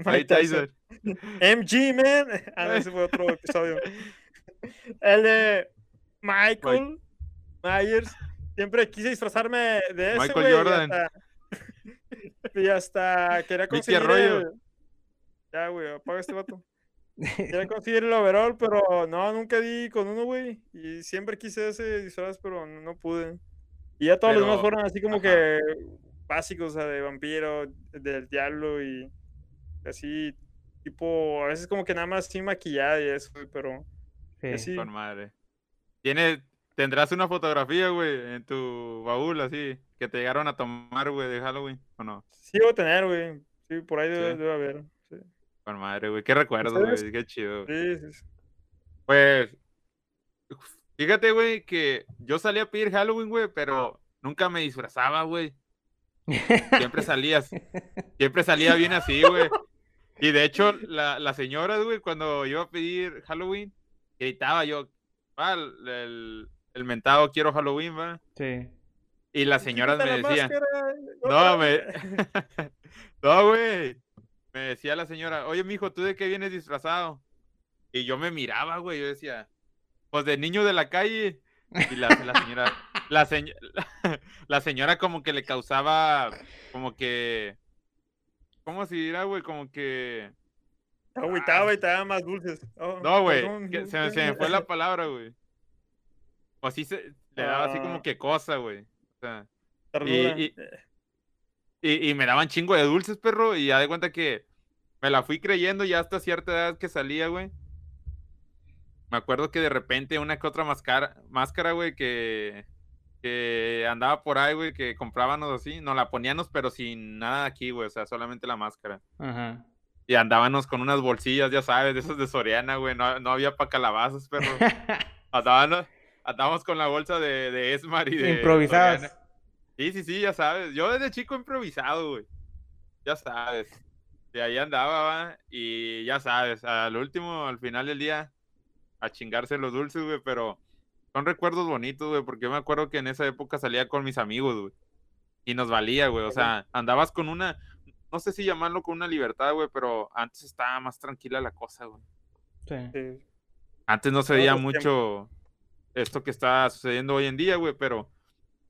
Mike Tyson.
MG, man. Ah, no, ese fue otro episodio. El de Michael Myers. Siempre quise disfrazarme de ese,
Michael
güey. y
Jordan.
hasta- Y hasta quería conseguir el- Ya, güey, apaga este vato. Quería conseguir el overall, pero no, nunca di con uno, güey. Y siempre quise ese disfraz, pero no, no pude. Y ya todos los demás fueron así como
ajá.
que básicos, o sea, de vampiro, del diablo y así, tipo, a veces como que nada más sin maquillada y eso, pero
Sí.
así.
Con madre. Tiene, tendrás una fotografía, güey, en tu baúl, así, que te llegaron a tomar, güey, de Halloween, ¿o no?
Sí, debo tener, güey. Sí, por ahí debe,
Sí.
debe haber. Sí,
Con madre, güey. Qué recuerdos,
¿Ustedes?
güey. Qué chido. güey.
sí, sí, sí.
Pues, fíjate, güey, que yo salía a pedir Halloween, güey, pero nunca me disfrazaba, güey. Siempre salías, siempre salía bien así, güey. Y de hecho, la, las señoras, güey, cuando iba a pedir Halloween, gritaba yo, el, el, el mentado quiero Halloween, va.
Sí.
Y las señoras me
la
decían,
máscara,
no, me,
vez".
no, güey. Me decía la señora, oye, mijo, ¿tú de qué vienes disfrazado? Y yo me miraba, güey, yo decía, pues de niño de la calle. Y la, la señora, la, señ- la señora como que le causaba, como que, ¿cómo se dirá, güey? Como que,
agüitaba y te daba más dulces. Oh,
no, güey, se, me- se me fue la palabra, güey. O así se, le daba así como
Ah.
que cosa, güey. O sea, y- Y, y me daban chingo de dulces, perro, y ya de cuenta que me la fui creyendo ya hasta cierta edad que salía, güey. Me acuerdo que de repente una que otra máscara, máscara, güey, que, que andaba por ahí, güey, que comprábamos así, nos la poníamos, pero sin nada aquí, güey, o sea, solamente la máscara.
Ajá.
Y andábamos con unas bolsillas, ya sabes, de esas de Soriana, güey. No, no había para calabazas, perro. andábamos, andábamos con la bolsa de, de Esmar y de.
Improvisadas.
Sí, sí, sí, ya sabes. Yo desde chico improvisado, güey. Ya sabes. Y ahí andaba, ¿va? Y ya sabes, al último, al final del día, a chingarse los dulces, güey, pero son recuerdos bonitos, güey, porque yo me acuerdo que en esa época salía con mis amigos, güey. Y nos valía, güey. O sea, andabas con una, no sé si llamarlo con una libertad, güey, pero antes estaba más tranquila la cosa, güey.
Sí.
Antes no se veía mucho esto que está sucediendo hoy en día, güey, pero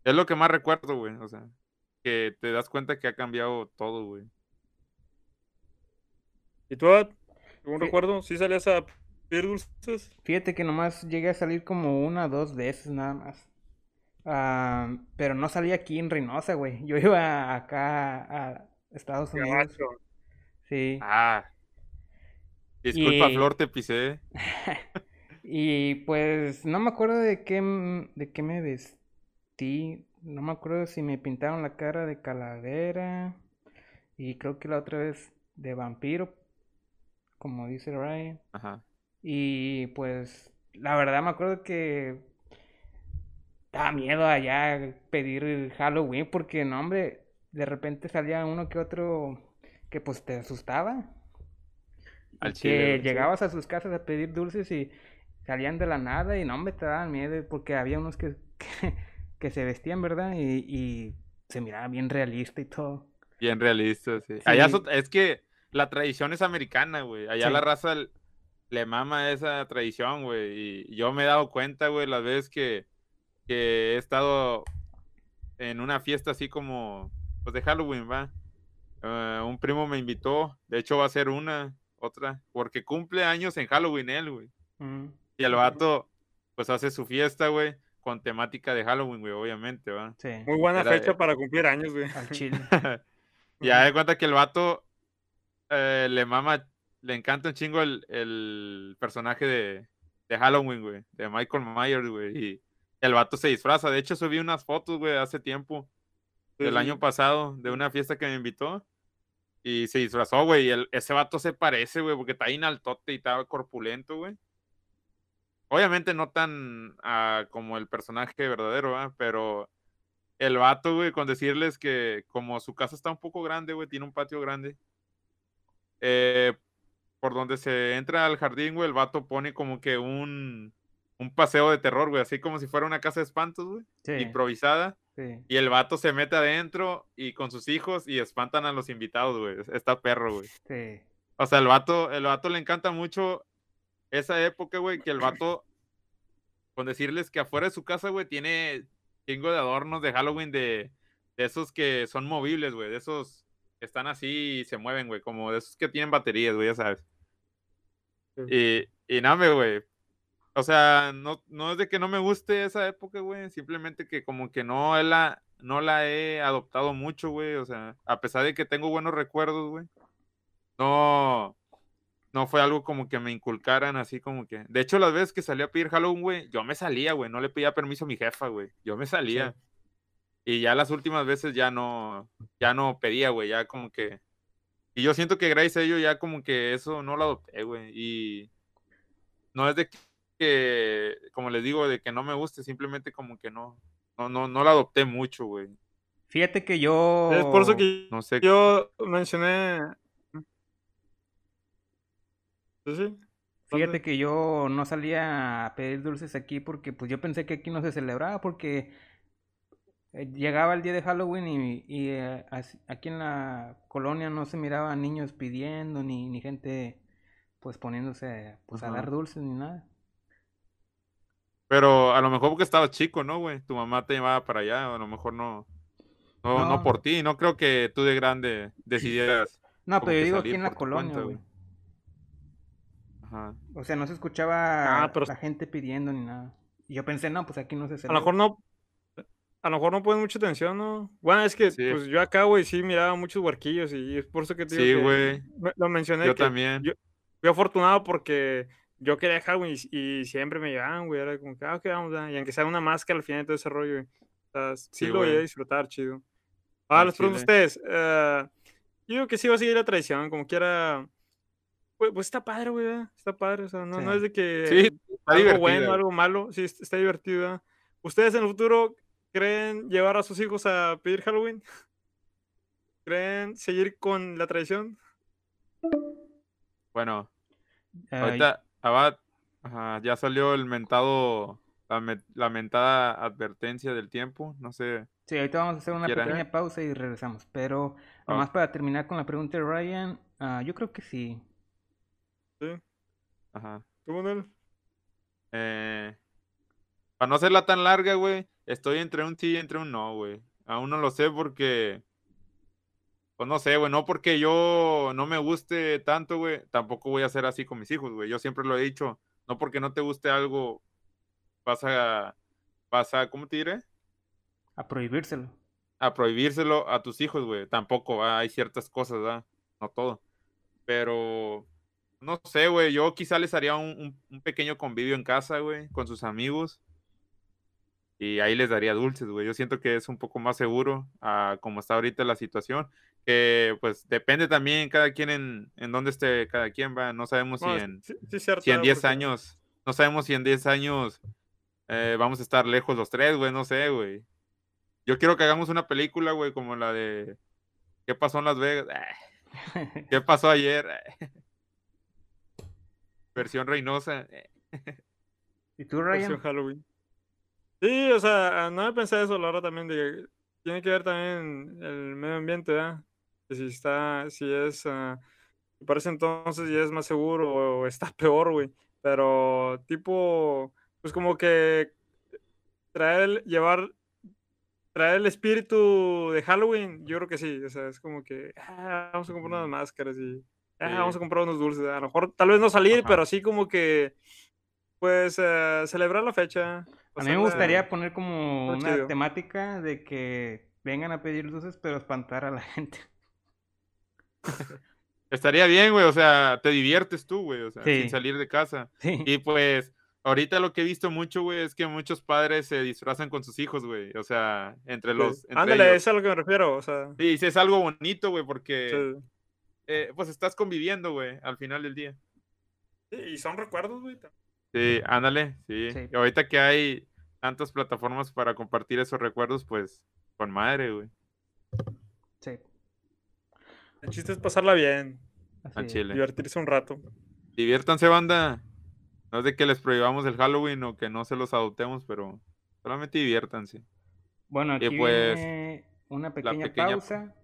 es lo que más recuerdo, güey. O sea, que te das cuenta que ha cambiado todo, güey.
¿Y tú? ¿Algún
Sí.
recuerdo? ¿Sí salías a pedir dulces?
Fíjate que nomás llegué a salir como una o dos veces nada más. Ah, pero no salí aquí en Reynosa, güey. Yo iba acá a Estados Unidos. Sí.
Ah. Disculpa,
Y-
Flor, te pisé.
Y pues no me acuerdo de qué, de qué me vestí. No me acuerdo si me pintaron la cara de calavera. Y creo que la otra vez de vampiro, como dice Ryan.
Ajá.
Y pues la verdad me acuerdo que daba miedo allá pedir Halloween porque no, hombre, de repente salía uno que otro que pues te asustaba.
Al chile,
que llegabas a sus casas a pedir dulces y salían de la nada y no, hombre, te daban miedo porque había unos que, que, que se vestían, ¿verdad? Y, y se miraba bien realista y todo.
Bien realista, sí. Allá so- es que la tradición es americana, güey. Allá
Sí.
la raza le mama esa tradición, güey. Y yo me he dado cuenta, güey, las veces que, que he estado en una fiesta así como, pues de Halloween, ¿va? Eh, un primo me invitó, de hecho va a ser una, otra, porque cumple años en Halloween él, güey.
Mm,
Y el vato, pues hace su fiesta, güey, con temática de Halloween, güey, obviamente, ¿va?
sí,
Muy buena
Era-
fecha para cumplir años, güey.
al chile.
Ya de cuenta que el vato eh, le mama, le encanta un chingo el, el personaje de, de Halloween, güey, de Michael Myers, güey. Y el vato se disfraza. De hecho, subí unas fotos, güey, hace tiempo,
Sí,
del
sí.
año pasado, de una fiesta que me invitó. Y se disfrazó, güey. Y el- ese vato se parece, güey, porque está ahí en altote y está corpulento, güey. Obviamente no tan ah, como el personaje verdadero, ¿va? Pero el vato, güey, con decirles que como su casa está un poco grande, güey, tiene un patio grande. eh, por donde se entra al jardín, güey, el vato pone como que un, un paseo de terror, güey, así como si fuera una casa de espantos, güey,
Sí,
improvisada.
sí.
Y el vato se mete adentro y con sus hijos y espantan a los invitados, güey. Está perro, güey.
Sí.
O sea, el vato, el vato le encanta mucho esa época, güey, que el vato, con decirles que afuera de su casa, güey, tiene chingo de adornos de Halloween de, de esos que son movibles, güey, de esos que están así y se mueven, güey, como de esos que tienen baterías, güey, ya sabes. Y, y nada, güey. O sea, no, no es de que no me guste esa época, güey, simplemente que como que no la, no la he adoptado mucho, güey, o sea, a pesar de que tengo buenos recuerdos, güey no, no fue algo como que me inculcaran así como que. De hecho, las veces que salí a pedir Halloween, güey, yo me salía, güey, no le pedía permiso a mi jefa, güey. Yo me salía. Y ya las últimas veces ya no, ya no pedía, güey, ya como que. Y yo siento que gracias a ello ya como que eso no lo adopté, güey. Y no es de que, como les digo, de que no me guste, simplemente como que no, no, no, no lo adopté mucho, güey.
Fíjate que yo...
Es por eso que
No sé.
yo mencioné. Sí, sí.
Fíjate que yo no salía a pedir dulces aquí porque pues yo pensé que aquí no se celebraba porque eh, llegaba el día de Halloween y, y, eh, aquí en la colonia no se miraba niños pidiendo ni, ni gente pues poniéndose pues a dar dulces ni nada.
Pero a lo mejor porque estabas chico, ¿no, güey? Tu mamá te llevaba para allá, o a lo mejor no. No, no,
No.
por ti. No creo que tú de grande decidieras.
No, pero yo digo aquí en la colonia, güey.
Ajá.
O sea, no se escuchaba
Ah, pero-
la gente pidiendo ni nada. Y yo pensé, no, pues aquí no se
A lo
celebra.
mejor no. A lo mejor no ponen mucha atención, ¿no? Bueno, es que
Sí.
pues yo acá, güey, sí miraba muchos huarquillos y es por eso que te digo
Sí, güey.
Lo mencioné.
Yo
que
también.
Yo, fui afortunado porque yo quería Halloween y, y siempre me llevaban, güey. Era como que, ah, ok, vamos, ah", y aunque sea una máscara al final de todo ese rollo, güey. O sea, sí,
Sí,
lo voy a disfrutar, chido. Ahora
Al
les pregunto a ustedes. eh, yo digo que sí va a seguir la tradición, como quiera. Pues, pues está padre, güey, ¿verdad? Está padre, o sea, no, no es de que
Sí, está
algo
divertida,
bueno, algo malo, sí, est- está divertido. ¿verdad? ¿Ustedes en el futuro creen llevar a sus hijos a pedir Halloween? ¿Creen seguir con la tradición?
Bueno,
Ay,
ahorita Abad, ajá, ya salió el mentado, la, me- la mentada advertencia del tiempo. No sé.
sí, ahorita vamos a hacer una
¿Quieran?
pequeña pausa y regresamos. Pero nomás para terminar con la pregunta de Ryan, ah, yo creo que sí.
¿Sí?
Ajá.
¿Tú, Manuel?
Eh, para no hacerla tan larga, güey, estoy entre un sí y entre un no, güey. Aún no lo sé porque, pues no sé, güey, no porque yo no me guste tanto, güey, tampoco voy a ser así con mis hijos, güey. Yo siempre lo he dicho, no porque no te guste algo, vas a, vas a, ¿cómo te diré?
A prohibírselo.
a prohibírselo a tus hijos, güey. Tampoco, ¿va? hay ciertas cosas, ¿verdad? No todo. Pero, no sé, güey. Yo quizá les haría un, un- un pequeño convivio en casa, güey, con sus amigos. Y ahí les daría dulces, güey. Yo siento que es un poco más seguro a como está ahorita la situación. Que, pues, depende también cada quien en, en dónde esté cada quien, va. No sabemos si en,
sí, sí, cierto,
si en
¿verdad?
10
Porque-
años, no sabemos si en 10 años eh, vamos a estar lejos los tres, güey, no sé, güey. Yo quiero que hagamos una película, güey, como la de ¿Qué pasó en Las Vegas? ¿Qué pasó ayer? Versión Reynosa.
¿Y tú,
versión
Ryan?
Halloween. Sí, o sea, no he pensado eso, la verdad, también, de tiene que ver también el medio ambiente, ¿verdad? Que si está, si es, ah, si parece entonces ya es más seguro o está peor, güey. Pero, tipo, pues como que traer, llevar, traer el espíritu de Halloween, yo creo que sí, o sea, es como que, ah, vamos a comprar unas
Ujú.
máscaras y, ah,
Sí.
vamos a comprar unos dulces, a lo mejor, tal vez no salir,
Ajá.
pero así como que, pues, eh, celebrar la fecha.
A mí me gustaría poner como una
chido.
temática de que vengan a pedir dulces, pero espantar a la gente.
Estaría bien, güey, o sea, te diviertes tú, güey, o sea,
Sí.
sin salir de casa.
Sí.
Y pues, ahorita lo que he visto mucho, güey, es que muchos padres se disfrazan con sus hijos, güey, o sea, entre
Sí.
los... entre
Ándale,
ellos.
es a lo que me refiero, o sea,
Sí, sí, es algo bonito, güey, porque
sí.
Eh, pues estás conviviendo, güey, al final del día.
Sí, Y son recuerdos, güey.
Sí, ándale, sí.
Sí.
Y ahorita que hay tantas plataformas para compartir esos recuerdos, pues, con madre, güey,
Sí.
El chiste es pasarla bien,
así
chile.
divertirse un rato.
Diviértanse, banda. No es de que les prohibamos el Halloween o que no se los adoptemos, pero solamente diviértanse.
Bueno, aquí
pues,
viene una pequeña,
pequeña-
pausa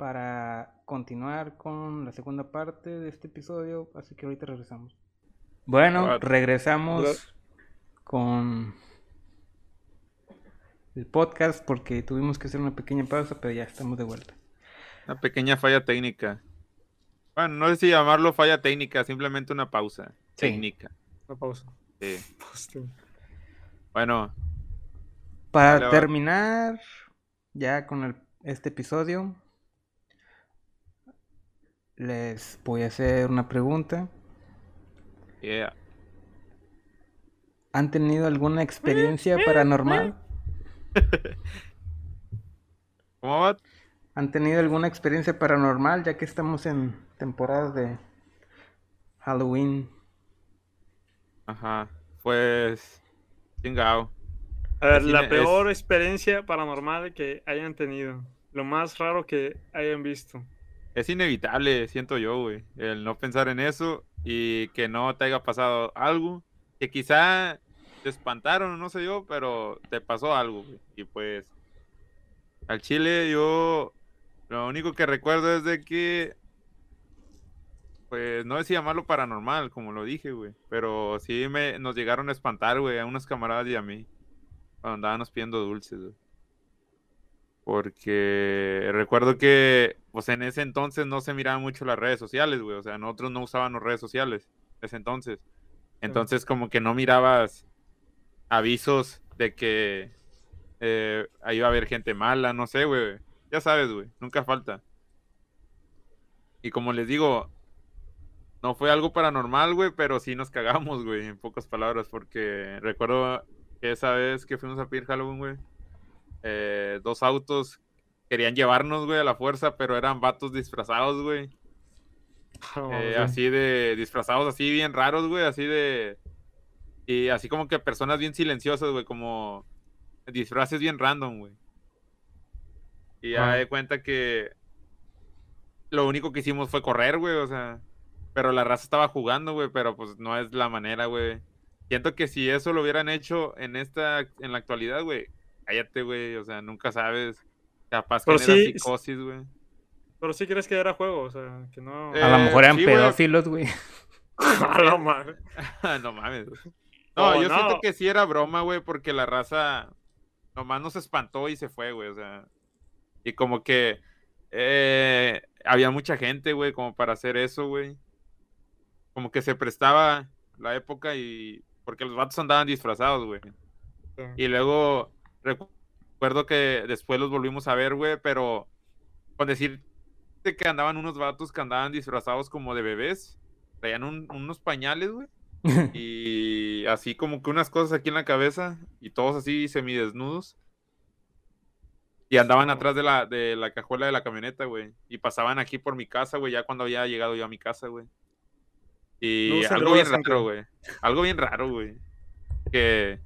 para continuar con la segunda parte de este episodio, así que ahorita regresamos. Bueno, regresamos con el podcast porque tuvimos que hacer una pequeña pausa, pero ya estamos de vuelta.
Una pequeña falla técnica. Bueno, no sé si llamarlo falla técnica, simplemente una pausa
Sí.
técnica.
Una pausa.
Sí. Bueno,
Para terminar ya con el- este episodio, les voy a hacer una pregunta.
yeah.
¿Han tenido alguna experiencia paranormal?
¿Cómo va?
¿Han tenido alguna experiencia paranormal ya que estamos en temporada de Halloween?
Ajá. Pues, chingado.
A ver, la
es-
peor experiencia paranormal que hayan tenido. Lo más raro que hayan visto.
Es inevitable, siento yo, güey, el no pensar en eso y que no te haya pasado algo, que quizá te espantaron, no sé yo, pero te pasó algo, güey. Y pues, al chile yo, lo único que recuerdo es de que, pues, no decía llamarlo paranormal, como lo dije, güey, pero sí me, nos llegaron a espantar, güey, a unos camaradas y a mí, cuando andábamos pidiendo dulces, güey. Porque recuerdo que, pues en ese entonces no se miraban mucho las redes sociales, güey. O sea, nosotros no usábamos redes sociales ese entonces. Entonces, como que no mirabas avisos de que eh, ahí iba a haber gente mala, no sé, güey. Ya sabes, güey. Nunca falta. Y como les digo, no fue algo paranormal, güey, pero sí nos cagamos, güey, en pocas palabras. Porque recuerdo que esa vez que fuimos a pedir Halloween, güey eh, dos autos querían llevarnos, güey, a la fuerza, pero eran vatos disfrazados, güey.
No,
eh,
sí.
así de disfrazados así bien raros, güey, así de... Y así como que personas bien silenciosas, güey, como disfraces bien random, güey. Y ya
Ah.
de cuenta que lo único que hicimos fue correr, güey, o sea, pero la raza estaba jugando, güey, pero pues no es la manera, güey. Siento que si eso lo hubieran hecho en esta, en la actualidad, güey, cállate, güey, o sea, nunca sabes. Capaz que
sí-
psicosis, güey.
Pero sí crees que era juego, o sea, que no.
Eh,
A lo mejor eran
sí, güey.
pedófilos, güey.
A la madre.
no mames. No,
Oh,
yo
no.
siento que sí era broma, güey, porque la raza nomás nos espantó y se fue, güey, o sea. Y como que eh, había mucha gente, güey, como para hacer eso, güey. Como que se prestaba la época y... Porque los vatos andaban disfrazados, güey.
Sí.
Y luego recu- recuerdo que después los volvimos a ver, güey, pero con decir que andaban unos vatos que andaban disfrazados como de bebés, traían un- unos pañales, güey, y así como que unas cosas aquí en la cabeza, y todos así semidesnudos. Y andaban atrás de la, de la cajuela de la camioneta, güey. Y pasaban aquí por mi casa, güey, ya cuando había llegado yo a mi casa, güey. Y
No
algo bien raro, güey. Algo bien raro, güey. Que,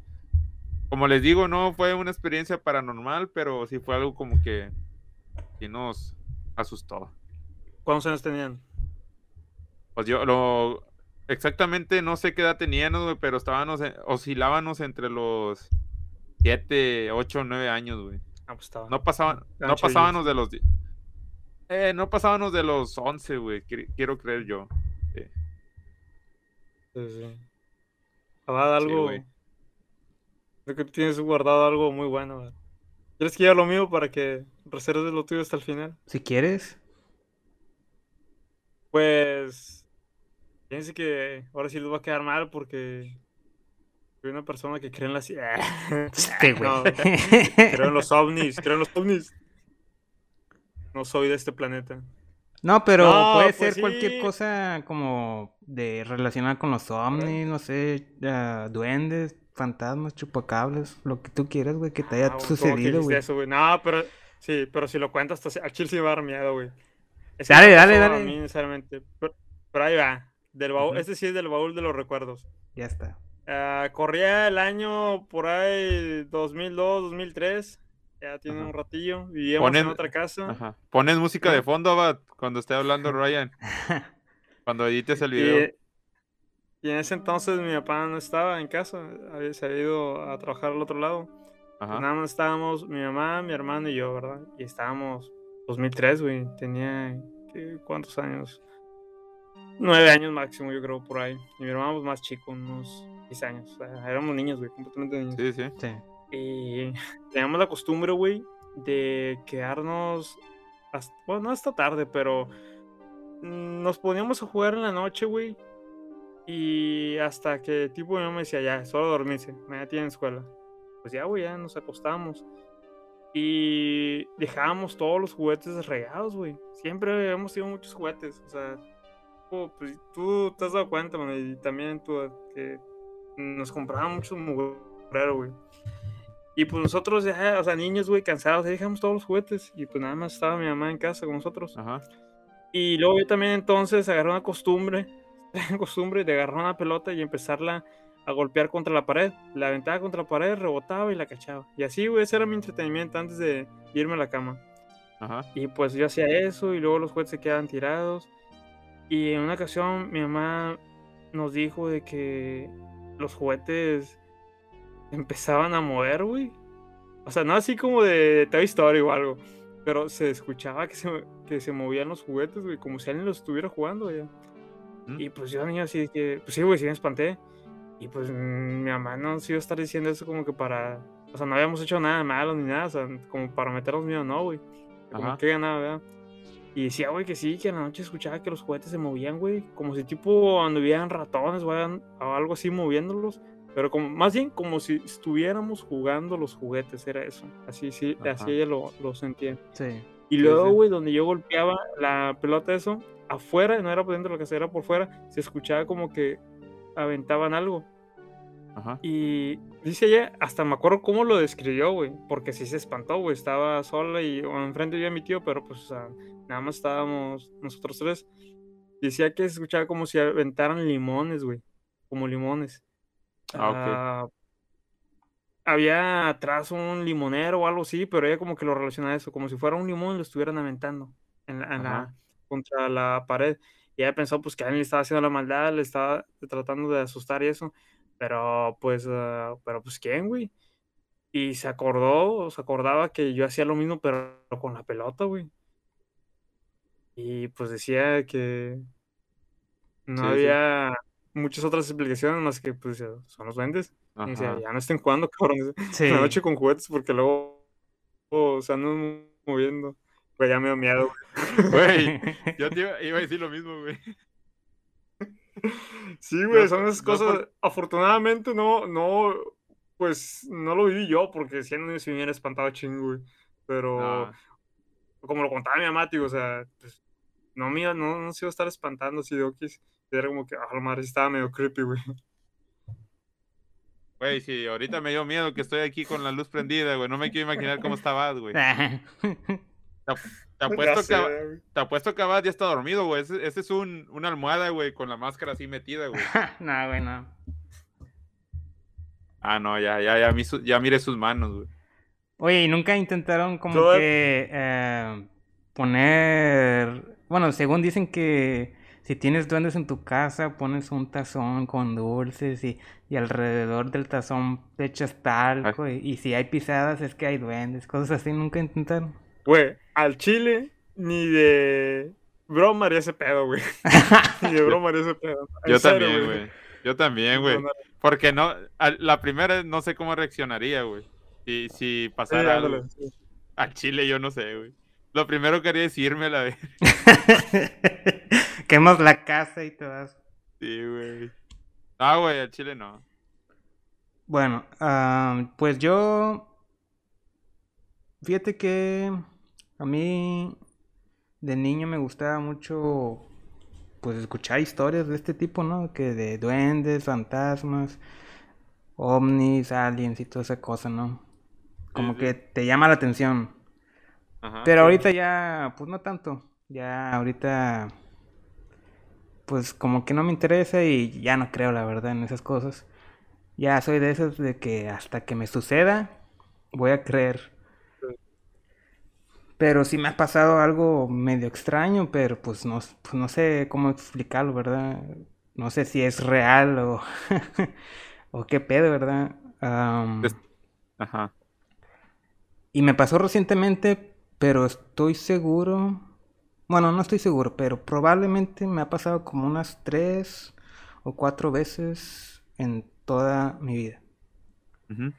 como les digo, no fue una experiencia paranormal, pero sí fue algo como que, que nos asustó.
¿Cuántos años tenían?
Pues yo lo exactamente no sé qué edad teníamos, güey, pero estábamos oscilábamos entre los 7, 8, 9 años, güey.
Ah, pues estaba.
No pasaban no pasábamos de los eh, no pasábamos de los 11, güey, qui- quiero creer yo.
Sí, sí.
Sí,
algo.
güey.
Creo que tienes guardado algo muy bueno. ¿Quieres que yo lo mío para que reserves lo tuyo hasta el final?
Si quieres.
Pues. Fíjense que ahora sí les va a quedar mal porque. Soy una persona que cree en las.
Este.
No, creo en los ovnis, creo en los ovnis. No soy de este planeta.
No, pero
No,
puede
pues
ser
sí.
cualquier cosa como de relacionada con los ovnis, no sé, ah, duendes, fantasmas, chupacables, lo que tú quieras, güey, que te haya
Ah, ¿cómo que
sucedido, güey.
eso, güey? No, pero sí, pero si lo cuentas, hasta- a Chile sí me va a dar miedo, güey. Es
Dale, dale, dale.
A mí necesariamente. Pero, pero ahí va. Del baúl. Este sí es del baúl de los recuerdos.
Ya está.
Ah, corría el año por ahí 2002, 2003. Ya tiene
Ajá.
un ratillo. Vivíamos en
Ponen-
otra casa.
Ajá. Pones música de fondo, Abad, cuando esté hablando Ryan. Cuando edites el video.
Y, en ese entonces mi papá no estaba en casa. Había, se había ido a trabajar al otro lado.
Ajá.
nada más estábamos mi mamá, mi hermano y yo, ¿verdad? Y estábamos 2003, güey. Tenía, ¿qué? ¿cuántos años? Nueve años máximo, yo creo, por ahí. Y mi hermano pues, más chico, unos 10 años. O sea, éramos niños, güey, completamente niños.
Sí, sí.
Sí.
Y teníamos la costumbre, güey, de quedarnos, hasta, bueno, no hasta tarde, pero nos poníamos a jugar en la noche, güey. Y hasta que tipo mamá me decía, ya, de dormirse, mañana tienen escuela. Pues ya, güey, ya nos acostamos. Y dejábamos todos los juguetes regados, güey. Siempre hemos tenido muchos juguetes. O sea, pues, tú te has dado cuenta, man, y también tú, que nos compraban muchos mugrero, güey. Y pues nosotros, ya, o sea, niños, güey, cansados, dejamos todos los juguetes. Y pues nada más estaba mi mamá en casa con nosotros.
Ajá.
Y luego yo también entonces agarré una costumbre, una costumbre de agarrar una pelota y empezarla a golpear contra la pared. La aventaba contra la pared, rebotaba y la cachaba. Y así, güey, ese era mi entretenimiento antes de irme a la cama.
Ajá.
Y pues yo hacía eso y luego los juguetes se quedaban tirados. Y en una ocasión mi mamá nos dijo de que los juguetes empezaban a mover, güey. O sea, no así como de Toy Story o algo. Pero se escuchaba que se, que se movían los juguetes, güey, como si alguien los estuviera jugando ya.
¿Mm?
Y pues yo niño así que, pues sí, güey, sí me espanté. Y pues mm, mi mamá no se iba a estar diciendo eso como que para... O sea, no habíamos hecho nada malo ni nada, o sea, como para meternos miedo, no, güey. Como que ganaba, ¿verdad? Y decía, güey, que sí, que en la noche escuchaba que los juguetes se movían, güey. Como si tipo anduvieran ratones, güey, o algo así moviéndolos. Pero como, más bien como si estuviéramos jugando los juguetes, era eso. Así, sí,
Ajá.
así ella lo, lo sentía.
Sí.
Y
Sí,
luego,
sí.
güey, donde yo golpeaba la pelota, eso, afuera, no era por dentro de la casa, era por fuera, se escuchaba como que aventaban algo.
Ajá.
Y dice ella, hasta me acuerdo cómo lo describió, güey, porque sí se espantó, güey, estaba sola y o enfrente yo a mi tío, pero pues, o sea, nada más estábamos nosotros tres. decía que se escuchaba como si aventaran limones, güey. Como limones.
Ah, ok.
Ah, había atrás un limonero o algo así, pero ella como que lo relaciona a eso, como si fuera un limón y lo estuvieran aventando en la, en la-. Contra la pared. Y ella pensó pues que alguien le estaba haciendo la maldad, le estaba tratando de asustar y eso. Pero pues, ah, pero pues ¿quién, güey? Y se acordó, se acordaba que yo hacía lo mismo, pero con la pelota, güey. Y pues decía que no
Sí, sí.
había muchas otras explicaciones más que pues son los duendes. Y decía,
Ajá.
ya no estén jugando, cabrón.
Sí.
La noche con juguetes porque luego oh, se andan moviendo. Güey, ya me da miedo.
Güey, yo te iba, iba a decir lo mismo, güey.
Sí, güey,
No,
son esas
no
cosas.
por-
Afortunadamente no, no, pues no lo viví yo porque si no se me hubiera espantado chingo, güey. Pero
No.
como lo contaba mi mamá, tío, o sea, pues, no me iba, no, no se iba a estar espantando así de okis. Era como que, ah, la madre, estaba medio creepy, güey.
Güey, sí, ahorita me dio miedo que estoy aquí con la luz prendida, güey. No me quiero imaginar cómo estabas, güey. Te apuesto,
sé,
que, te apuesto que Abad ya está dormido, güey. Ese, ese es un, una almohada, güey, con la máscara así metida, güey.
no, güey, no.
Ah, no, ya, ya, ya, ya miré sus manos, güey.
Oye, ¿y nunca intentaron como que eh, poner... Bueno, según dicen que si tienes duendes en tu casa, pones un tazón con dulces y, y alrededor del tazón echas talco y, y si hay pisadas es que hay duendes, cosas así, ¿nunca intentaron?
Güey, al chile, ni de broma haría ese pedo, güey. ni de broma haría ese pedo.
Yo
serio,
también, güey. Yo también, güey. Porque no, la primera no sé cómo reaccionaría, güey. Si, si pasara
ándale,
algo.
sí.
Al chile yo no sé, güey. Lo primero que haría es irme a la vez.
Quemas la casa y te vas.
Sí, güey. No, güey, al chile no.
Bueno, ah, pues yo... Fíjate que a mí de niño me gustaba mucho pues escuchar historias de este tipo, ¿no? Que de duendes, fantasmas, ovnis, aliens y toda esa cosa, ¿no? Como
sí.
que te llama la atención.
Ajá.
Pero ahorita ya, pues no tanto. Ya ahorita, pues como que no me interesa y ya no creo la verdad en esas cosas. Ya soy de esos de que hasta que me suceda, voy a creer. Pero sí me ha pasado algo medio extraño, pero pues no, pues no sé cómo explicarlo, ¿verdad? No sé si es real o, o qué pedo, ¿verdad?
Des- Ajá.
y me pasó recientemente, pero estoy seguro. Bueno, no estoy seguro, pero probablemente me ha pasado como unas tres o cuatro veces en toda mi vida.
Ujú.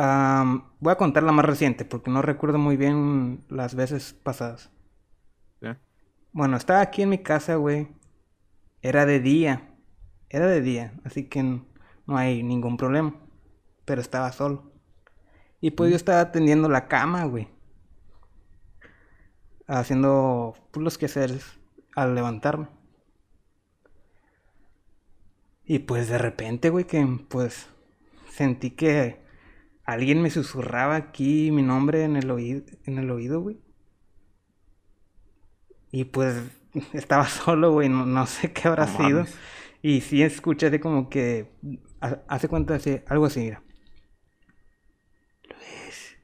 Voy a contar la más reciente porque no recuerdo muy bien las veces pasadas.
Sí.
Bueno, estaba aquí en mi casa, güey. Era de día. Era de día, así que no hay ningún problema. Pero estaba solo. Y pues yo estaba tendiendo la cama, güey. Haciendo pues, los quehaceres al levantarme. Y pues de repente, güey, que pues sentí que alguien me susurraba aquí mi nombre en el oído, en el oído, güey. Y pues estaba solo, güey, no, no sé qué habrá
No
sido.
mames.
Y sí escuché de como que ha- hace cuenta así, algo así, mira. Luis.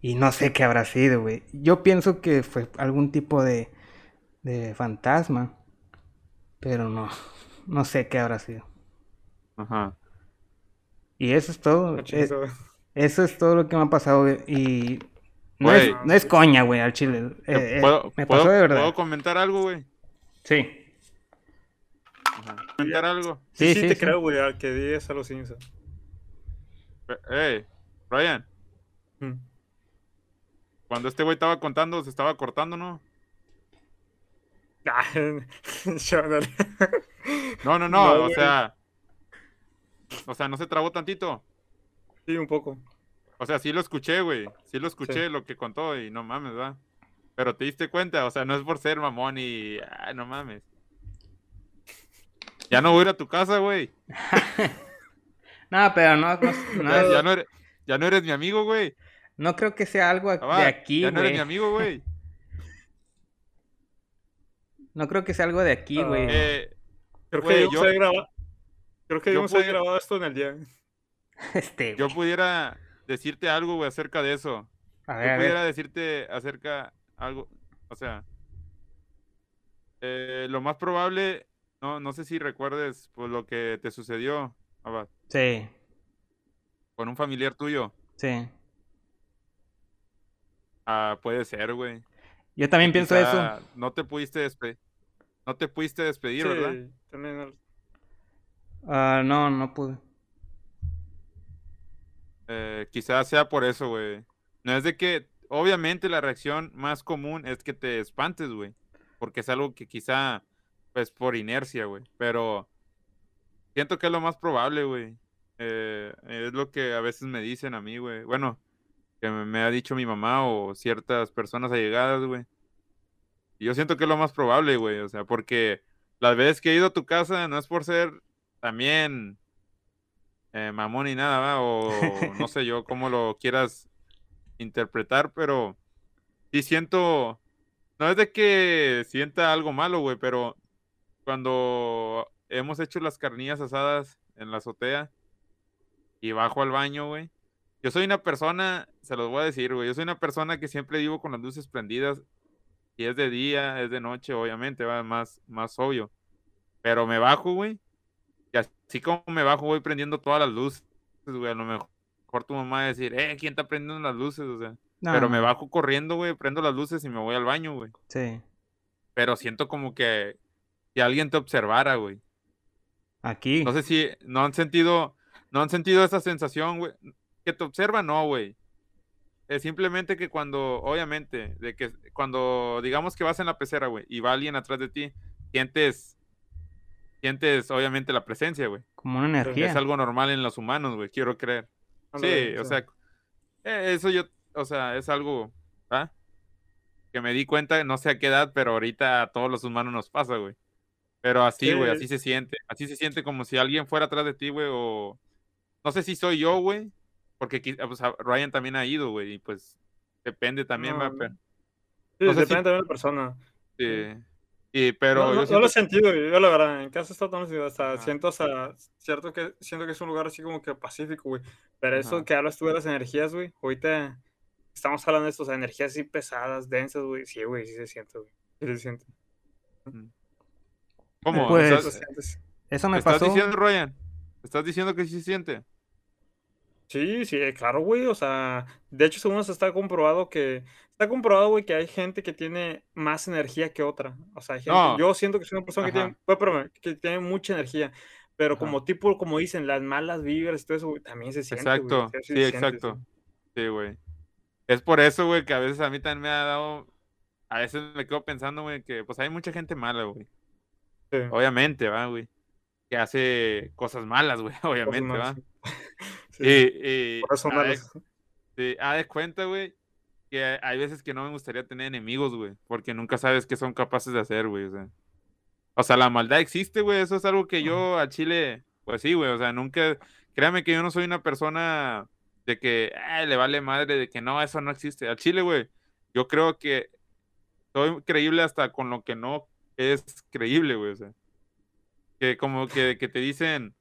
Y no sé qué habrá sido, güey. Yo pienso que fue algún tipo de, de fantasma. Pero no, no sé qué habrá sido.
Ajá.
Y eso es todo.
Ah,
eh, Eso es todo lo que me ha pasado, güey. Y no es, no es coña, güey, al chile. Eh, eh,
¿Puedo,
me
puedo-
pasó de verdad.
¿Puedo comentar algo, güey?
Sí.
Ajá. ¿Comentar algo?
Sí,
Sí,
sí,
sí,
te
sí.
creo, güey, a que digas algo sin eso.
Eh, Hey, Ryan, cuando este güey estaba contando, se estaba cortando, ¿no? No, no, no,
No,
o sea. O sea, no se trabó tantito.
Sí, un poco.
O sea, sí lo escuché, güey. Sí lo escuché
Sí.
lo que contó y no mames, ¿verdad? Pero te diste cuenta, o sea, no es por ser mamón y. Ay, no mames. Ya no voy a ir a tu casa, güey.
No, pero no, no, no
Ya, no eres, ya no eres mi amigo, güey.
no creo que sea algo
Abad,
de aquí,
Ya no eres mi
güey.
amigo, güey.
No creo que sea algo de aquí,
Ah,
güey.
Eh,
Creo que
Güey, yo-.
Creo que
yo
debimos haber grabado esto en el día.
Este,
yo pudiera decirte algo, güey, acerca de eso.
A
Yo
ver, a
pudiera
ver.
decirte acerca algo, o sea, eh, lo más probable, no, no sé si recuerdes pues, lo que te sucedió Abad,
Sí,
con un familiar tuyo.
sí.
Ah, puede ser, güey.
Yo también pienso eso.
No te pudiste despedir. No te pudiste despedir, ¿verdad?
Sí, también.
Ah, no, no pude.
Eh, quizás sea por eso, güey. No es de que, obviamente la reacción más común es que te espantes, güey. Porque es algo que quizá, pues por inercia, güey. Pero siento que es lo más probable, güey. Eh, es lo que a veces me dicen a mí, güey. Bueno, que me, me ha dicho mi mamá o ciertas personas allegadas, güey. Y yo siento que es lo más probable, güey. O sea, porque las veces que he ido a tu casa no es por ser también eh, mamón ni nada. O no sé yo cómo lo quieras interpretar, pero sí siento, no es de que sienta algo malo, güey, pero cuando hemos hecho las carnillas asadas en la azotea y bajo al baño, güey, yo soy una persona, se los voy a decir, güey, yo soy una persona que siempre vivo con las luces prendidas y es de día, es de noche, obviamente, va más, más obvio, pero me bajo, güey, y así como me bajo, voy prendiendo todas las luces, güey. A lo mejor tu mamá va a decir, eh, ¿quién está prendiendo las luces? O sea,
No,
pero me bajo corriendo, güey, prendo las luces y me voy al baño, güey.
Sí.
Pero siento como que si alguien te observara, güey.
Aquí.
No sé si no han sentido, no han sentido esa sensación, güey. Que te observan, no, güey. Es simplemente que cuando, obviamente, de que cuando digamos que vas en la pecera, güey, y va alguien atrás de ti, sientes, sientes obviamente la presencia, güey.
Como una energía.
Es algo normal en los humanos, güey, quiero creer. Sí,
Ándale,
o sea, eh, eso yo, o sea, es algo, ¿ah? Que me di cuenta, no sé a qué edad, pero ahorita a todos los humanos nos pasa, güey. Pero así, güey,
Sí.
así se siente. Así se siente como si alguien fuera atrás de ti, güey, o... No sé si soy yo, güey, porque pues, Ryan también ha ido, güey, y pues depende también,
No,
va, pero...
Sí,
no sé
depende
si-
también de la persona.
sí. Y, pero
no,
yo
no- no
siento-
lo he sentido, yo la verdad, en casa está todo hasta
Ajá.
siento hasta cierto que siento que es un lugar así como que pacífico, güey. Pero eso que hablas tú de las energías, güey, ahorita estamos hablando de esto, o sea, energías así pesadas, densas, güey. Sí, güey, sí se siente, güey. Sí se siente.
¿Cómo?
Pues-
Lo
¿Estás,
sientes.
Eso me
estás
pasó.
diciendo, Ryan? ¿Estás diciendo que sí se siente?
Sí, sí, claro, güey. O sea, de hecho, según eso está comprobado que. Está comprobado, güey, que hay gente que tiene más energía que otra. O sea, hay gente.
No.
Yo siento que soy una persona que tiene. pues, que tiene mucha energía. Pero
Ajá.
como tipo, como dicen, las malas vibras y todo eso, güey, también se siente. güey,
Exacto,
sea,
sí,
se siente,
exacto. Sí, güey. Es por eso, güey, que a veces a mí también me ha dado. A veces me quedo pensando, güey, que pues hay mucha gente mala, güey.
sí.
Obviamente, va, güey. Que hace cosas malas, güey, obviamente, va.
sí. Por eso son
haz de- cuenta, güey, que hay veces que no me gustaría tener enemigos, güey, porque nunca sabes qué son capaces de hacer, güey, o sea. O sea, la maldad existe, güey, eso es algo que yo a Chile, pues sí, güey, o sea, nunca, créame que yo no soy una persona de que "Ah, le vale madre, de que no, eso no existe. Al Chile, güey, yo creo que soy creíble hasta con lo que no es creíble, güey, o sea. Que como que, que te dicen,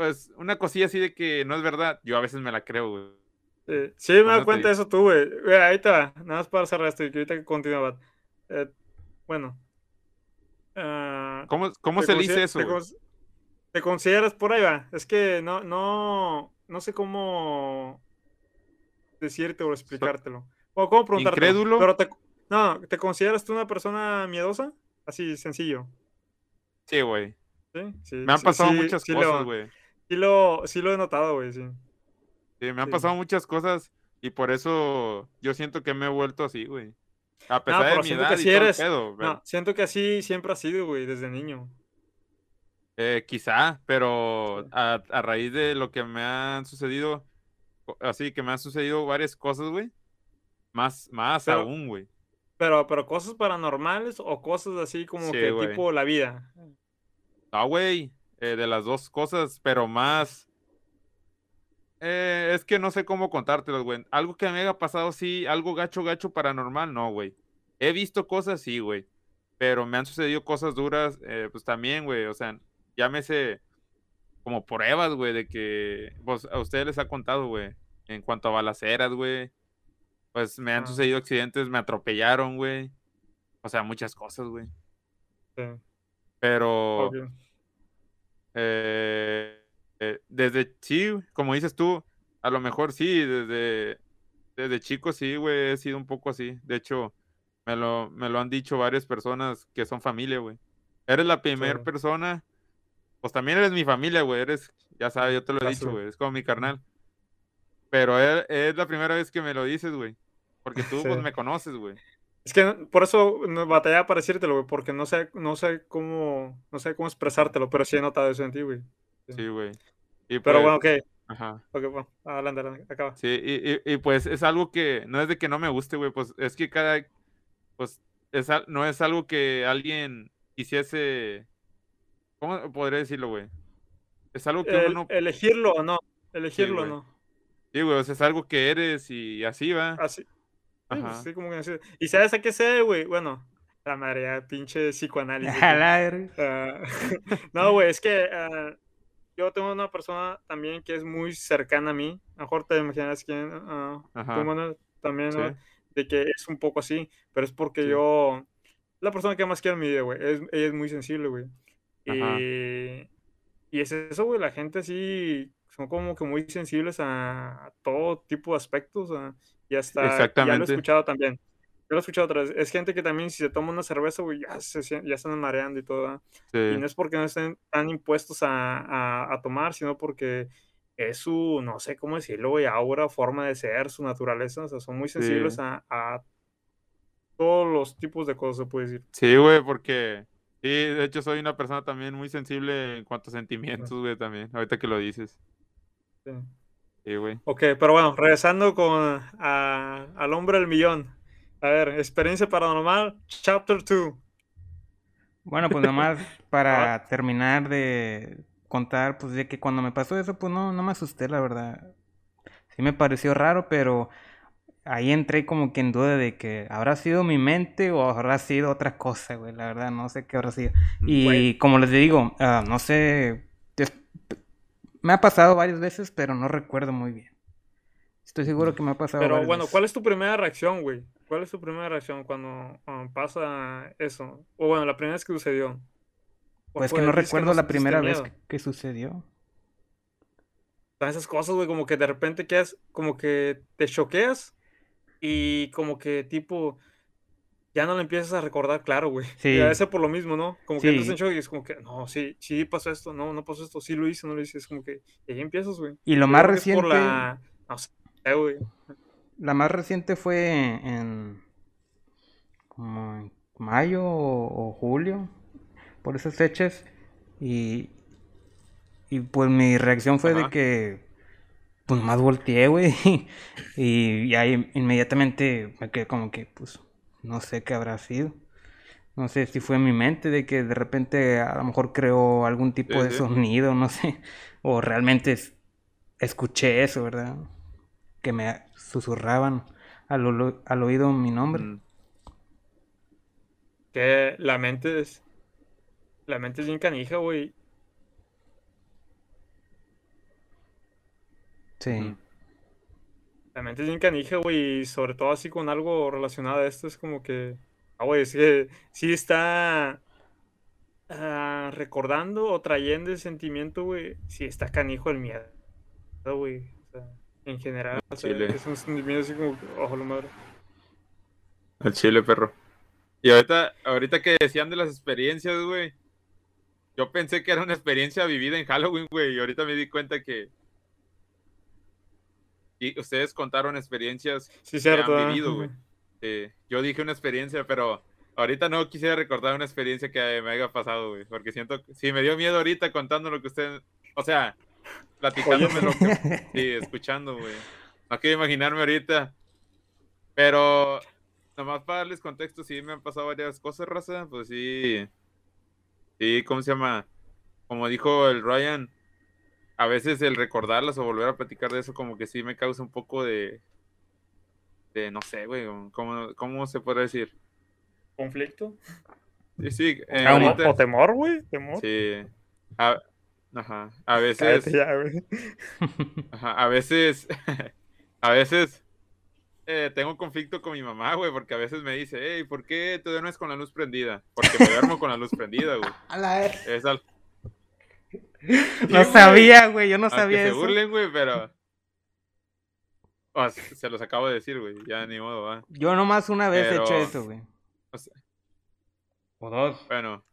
pues, una cosilla así de que no es verdad, yo a veces me la creo, güey.
Sí, sí, me
te
cuenta de eso tú, güey. Ahí te va. Nada más para cerrar esto y que ahorita que continúa. Eh, bueno. Ah,
¿Cómo, cómo se dice eso,
te, te consideras por ahí va. Es que no, no, no sé cómo decirte o explicártelo. O cómo preguntártelo.
¿Incrédulo?
Pero te, no, ¿te consideras tú una persona miedosa? Así, sencillo.
Sí, güey.
¿Sí? Sí,
Me han pasado muchas cosas, güey.
Sí lo, sí lo he notado, güey, sí.
Sí, me han
Sí.
pasado muchas cosas y por eso yo siento que me he vuelto así, güey. A pesar
pero
de mi
que
edad y
así eres.
pedo,
No, siento que así siempre ha sido, güey, desde niño.
eh, quizá, pero a, a raíz de lo que me han sucedido, así que me han sucedido varias cosas, güey. Más, más
Pero-
aún, güey.
Pero, pero cosas paranormales o cosas así como
Sí,
que tipo la vida.
Ah, güey, eh, de las dos cosas, pero más. Eh, es que no sé cómo contártelos, güey. Algo que me haya pasado, sí, algo gacho, gacho paranormal, no, güey. He visto cosas, sí, güey. pero me han sucedido cosas duras, eh, pues también, güey, o sea, llámese como pruebas, güey, de que, pues a ustedes les ha contado, güey, en cuanto a balaceras, güey, pues me han
Ah.
sucedido accidentes, me atropellaron, güey, o sea, muchas cosas, güey,
Sí,
pero... Eh, eh, desde sí, como dices tú, a lo mejor sí, desde, desde chico sí, güey, he sido un poco así. De hecho, me lo, me lo han dicho varias personas que son familia, güey. Eres la primera
Sí.
persona, pues también eres mi familia, güey, eres, ya sabes, yo te lo he dicho, güey, es como mi carnal. Pero es, es la primera vez que me lo dices, güey, porque tú, pues, me conoces, güey.
Es que por eso batallaba para decírtelo, güey, porque no sé, no sé cómo, no sé cómo expresártelo, pero sí he notado eso en ti, güey.
Sí, güey.
Pero
pues,
bueno, ok,
ajá.
ok, bueno, adelante, adelante, acaba.
Sí, y, y- y, pues es algo que no es de que no me guste, güey, pues es que cada, pues es, no es algo que alguien quisiese, ¿cómo podría decirlo, güey? Es algo que uno
El-
no,
elegirlo o no, elegirlo o no.
sí, güey, o sea, es algo que eres y así va.
Así.
Ajá.
sí, como que. ¿Y sabes a qué sé, güey? Bueno, la madre, ya, pinche psicoanálisis. Ah, no, güey, es que ah, yo tengo una persona también que es muy cercana a mí. A mejor te imaginas quién. ah, tú,
Ajá.
Manuel, también, ¿no?
Sí.
De que es un poco así, pero es porque
Sí.
yo. La persona que más quiero en mi vida, güey. Es, ella es muy sensible, güey. Y, y es eso, güey. La gente así son como que muy sensibles a, a todo tipo de aspectos. a- y hasta. Ya lo he
Exactamente.
escuchado también. Yo lo he escuchado otra vez. Es gente que también, si se toma una cerveza, güey, ya se, ya están mareando y todo. Y no es porque no estén tan impuestos a, a- tomar, sino porque es su, no sé cómo decirlo, güey, aura, forma de ser, su naturaleza. O sea, son muy sensibles
Sí.
a, a todos los tipos de cosas, se puede decir.
sí, güey, porque, sí, de hecho soy una persona también muy sensible en cuanto a sentimientos, güey, también, ahorita que lo dices.
Sí.
Sí, güey.
Ok, pero bueno, regresando con a- al hombre del millón. A ver, experiencia paranormal, chapter 2.
Bueno, pues nomás para terminar de contar, pues de que cuando me pasó eso, pues no, no me asusté, la verdad. Sí me pareció raro, pero ahí entré como que en duda de que habrá sido mi mente o habrá sido otra cosa, güey. La verdad, no sé qué habrá sido. Y como les digo, ah, no sé, me ha pasado varias veces, pero no recuerdo muy bien. Estoy seguro que me ha pasado
Pero bueno,
veces.
¿cuál es tu primera reacción, güey? ¿Cuál es tu primera reacción cuando ah, pasa eso? O bueno, la primera vez que sucedió. ¿Cuál
Pues que no recuerdo
no
la primera vez
miedo.
que, que sucedió.
Esas cosas, güey, como que de repente quedas, como que te choqueas y como que tipo, ya no lo empiezas a recordar claro, güey.
Sí.
Y a veces por lo mismo, ¿no? Como que entras
Sí.
en shock y es como que, no, sí, sí pasó esto, no, no pasó esto, sí lo hice, no lo hice, es como que, y ahí empiezas, güey.
Y lo más reciente...
por la, no sé, güey.
La más reciente fue en como en mayo o, julio, por esas fechas. Y, y pues mi reacción fue de que pues más volteé, güey. Y, y ahí inmediatamente me quedé como que pues no sé qué habrá sido. No sé si fue en mi mente de que de repente a lo mejor creó algún tipo
Sí,
de
sí.
sonido, no sé. O realmente es- escuché eso, ¿verdad? Que me susurraban al, olo- al oído mi nombre.
Mm,
Que la mente es, la mente es bien canija, güey.
Sí.
ujú.
La mente es bien canija, güey, y sobre todo así con algo relacionado a esto, es como que, ah, güey, es que sí está ah, recordando o trayendo ese sentimiento, güey, sí está canijo el miedo, güey, o sea, en general, o sea, es un sentimiento así como, que, ojo, la madre.
Al chile, perro. Y ahorita, ahorita que decían de las experiencias, güey. Yo pensé que era una experiencia vivida en Halloween, güey. Y ahorita me di cuenta que. Y ustedes contaron experiencias
Sí,
que
cierto.
han
ah,
vivido, güey. Eh, yo dije una experiencia, pero ahorita no quisiera recordar una experiencia que me haya pasado, güey. Porque siento que sí me dio miedo ahorita contando lo que ustedes. O sea, platicándome lo que. Sí, escuchando, güey. No quiero imaginarme ahorita. Pero, nomás para darles contexto, sí me han pasado varias cosas, raza. Pues sí. Sí, ¿cómo se llama? Como dijo el Ryan, a veces el recordarlas o volver a platicar de eso, como que sí me causa un poco de. de no sé, güey. ¿Cómo, cómo se puede decir?
¿Conflicto?
Sí, sí. eh,
O-
ahorita-
O temor, güey. Temor.
sí. A, ajá. A veces.
Cállate ya, güey.
Ajá, a veces, a veces eh, tengo conflicto con mi mamá, güey, porque a veces me dice, hey, ¿por qué te duermes con la luz prendida? Porque me duermo con la luz prendida, güey.
A la-
Es al...
No sabía, güey, yo no
Aunque
sabía
se
eso.
burlen, güey, pero... O sea, se los acabo de decir, güey, ya ni modo, va.
Yo nomás una vez he hecho
Pero-
eso, güey.
o sea,
O dos.
bueno,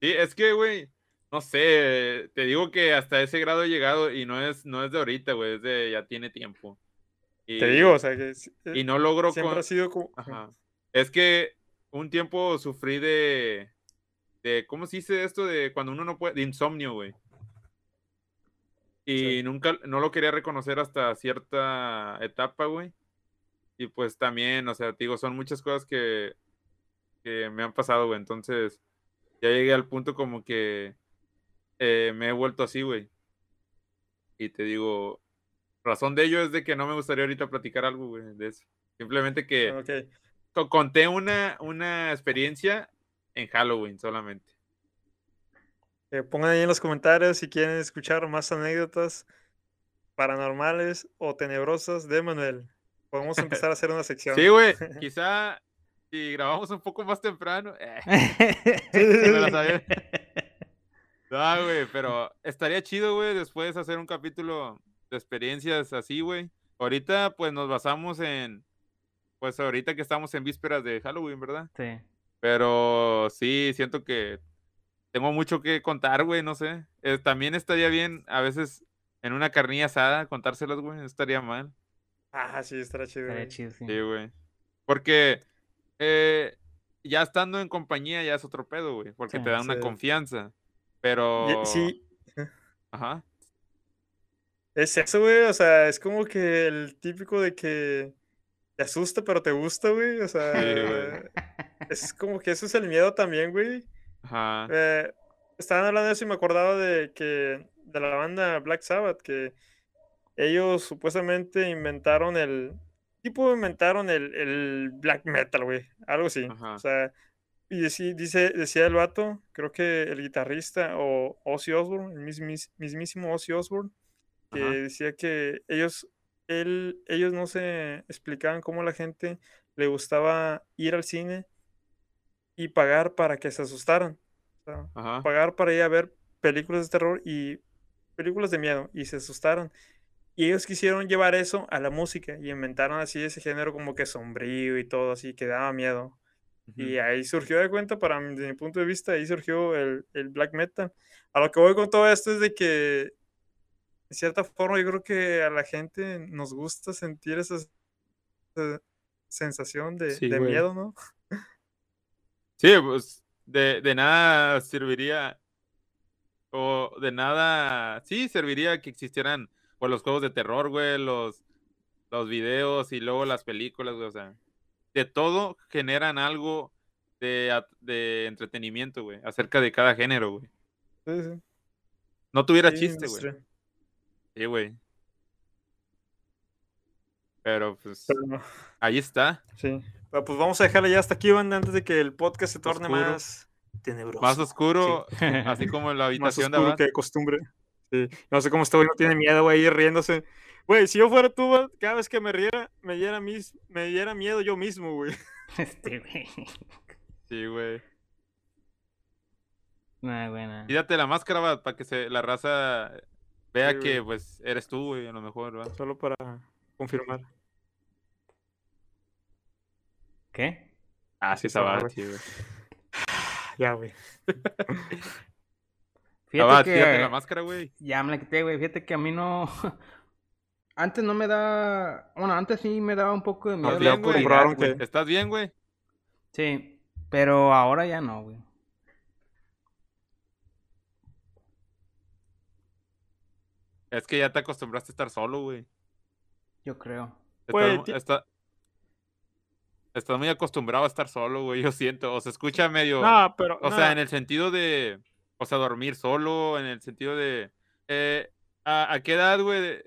sí, es que, güey, no sé, te digo que hasta ese grado he llegado y no es, no es de ahorita, güey, es de ya tiene tiempo. Y,
Te digo, o sea, que
Y no logro
siempre
con-
ha sido como.
Ajá. Es que un tiempo sufrí de, de, ¿cómo se dice esto? De cuando uno no puede, de insomnio, güey. Y
Sí.
nunca, no lo quería reconocer hasta cierta etapa, güey. Y pues también, o sea, te digo, son muchas cosas que, que me han pasado, güey. Entonces, ya llegué al punto como que eh, me he vuelto así, güey. Y te digo, razón de ello es de que no me gustaría ahorita platicar algo, güey, de eso. Simplemente que
Ok.
co- conté una, una experiencia en Halloween solamente.
Eh, pongan ahí en los comentarios si quieren escuchar más anécdotas paranormales o tenebrosas de Manuel. Podemos empezar a hacer una sección.
Sí, güey, quizá si grabamos un poco más temprano. eh. No, güey, pero estaría chido, güey, después hacer un capítulo de experiencias así, güey. Ahorita, pues nos basamos en, pues ahorita que estamos en vísperas de Halloween, ¿verdad?
Sí.
Pero sí, siento que tengo mucho que contar, güey, no sé. Eh, también estaría bien, a veces, en una carnilla asada, contárselas, güey, no estaría mal.
Ah, sí, estará chido.
Estaría chido, sí.
Sí, güey. Porque eh, ya estando en compañía ya es otro pedo, güey, porque
Sí,
te da una confianza. Pero...
Sí,
Ajá.
es eso, güey. O sea, es como que el típico de que te asusta, pero te gusta, güey. O sea,
güey.
es como que eso es el miedo también, güey.
Ajá.
Eh, estaban hablando de eso y me acordaba de que de la banda Black Sabbath, que ellos supuestamente inventaron el tipo inventaron el, el black metal, güey, algo así.
Ajá.
O sea, y deci- dice, decía el vato, creo que el guitarrista o Ozzy Osbourne, el mismis- mismísimo Ozzy Osbourne, que
Ajá.
decía que ellos, él, ellos no se explicaban cómo la gente le gustaba ir al cine y pagar para que se asustaran. O sea,
Ajá.
pagar para ir a ver películas de terror y películas de miedo y se asustaron. Y ellos quisieron llevar eso a la música y inventaron así ese género como que sombrío y todo así que daba miedo. Y ahí surgió de cuenta, para mi, desde mi punto de vista, ahí surgió el, el black metal. A lo que voy con todo esto es de que, de cierta forma, yo creo que a la gente nos gusta sentir esa, esa sensación de,
Sí,
de miedo, ¿no?
Sí, pues de, de nada serviría, o de nada, sí, serviría que existieran pues, los juegos de terror, güey, los, los videos y luego las películas, güey, o sea, de todo generan algo de, de entretenimiento, güey, acerca de cada género, güey.
Sí, sí.
No tuviera
Sí,
chiste, güey. Sí, güey. Pero pues
Pero no.
ahí está,
Sí. Pero pues vamos a dejarle ya hasta aquí, banda, antes de que el podcast se torne
Oscuro.
más tenebroso.
más oscuro, así como en la habitación de
oscuro que de costumbre. Sí. No sé cómo este güey no tiene miedo, güey, riéndose. Güey, si yo fuera tú, va, cada vez que me riera, me diera, mis, me diera miedo yo mismo, güey.
Este, güey.
Sí, güey.
Nah, buena.
Quítate la máscara, para que se, la raza vea
Sí,
que,
güey.
pues, eres tú, güey, a lo mejor, ¿va?
Solo para confirmar.
¿Qué?
Ah,
sí,
Sabat,
güey. Ya, güey.
Fíjate
Sabat,
que
quítate la máscara, güey.
ya me la quité, güey. Fíjate que a mí no. Antes no me da. Bueno, antes sí me daba un poco de miedo.
¿Estás
la
bien, güey?
que-
¿Estás bien, güey?
Sí, pero ahora ya no, güey.
Es que ya te acostumbraste a estar solo, güey.
Yo creo.
Güey,
está- estás muy acostumbrado a estar solo, güey, yo siento. O se escucha medio...
No, pero.
O
no,
sea, en el sentido de, o sea, dormir solo, en el sentido de, eh, ¿a, a qué edad, güey,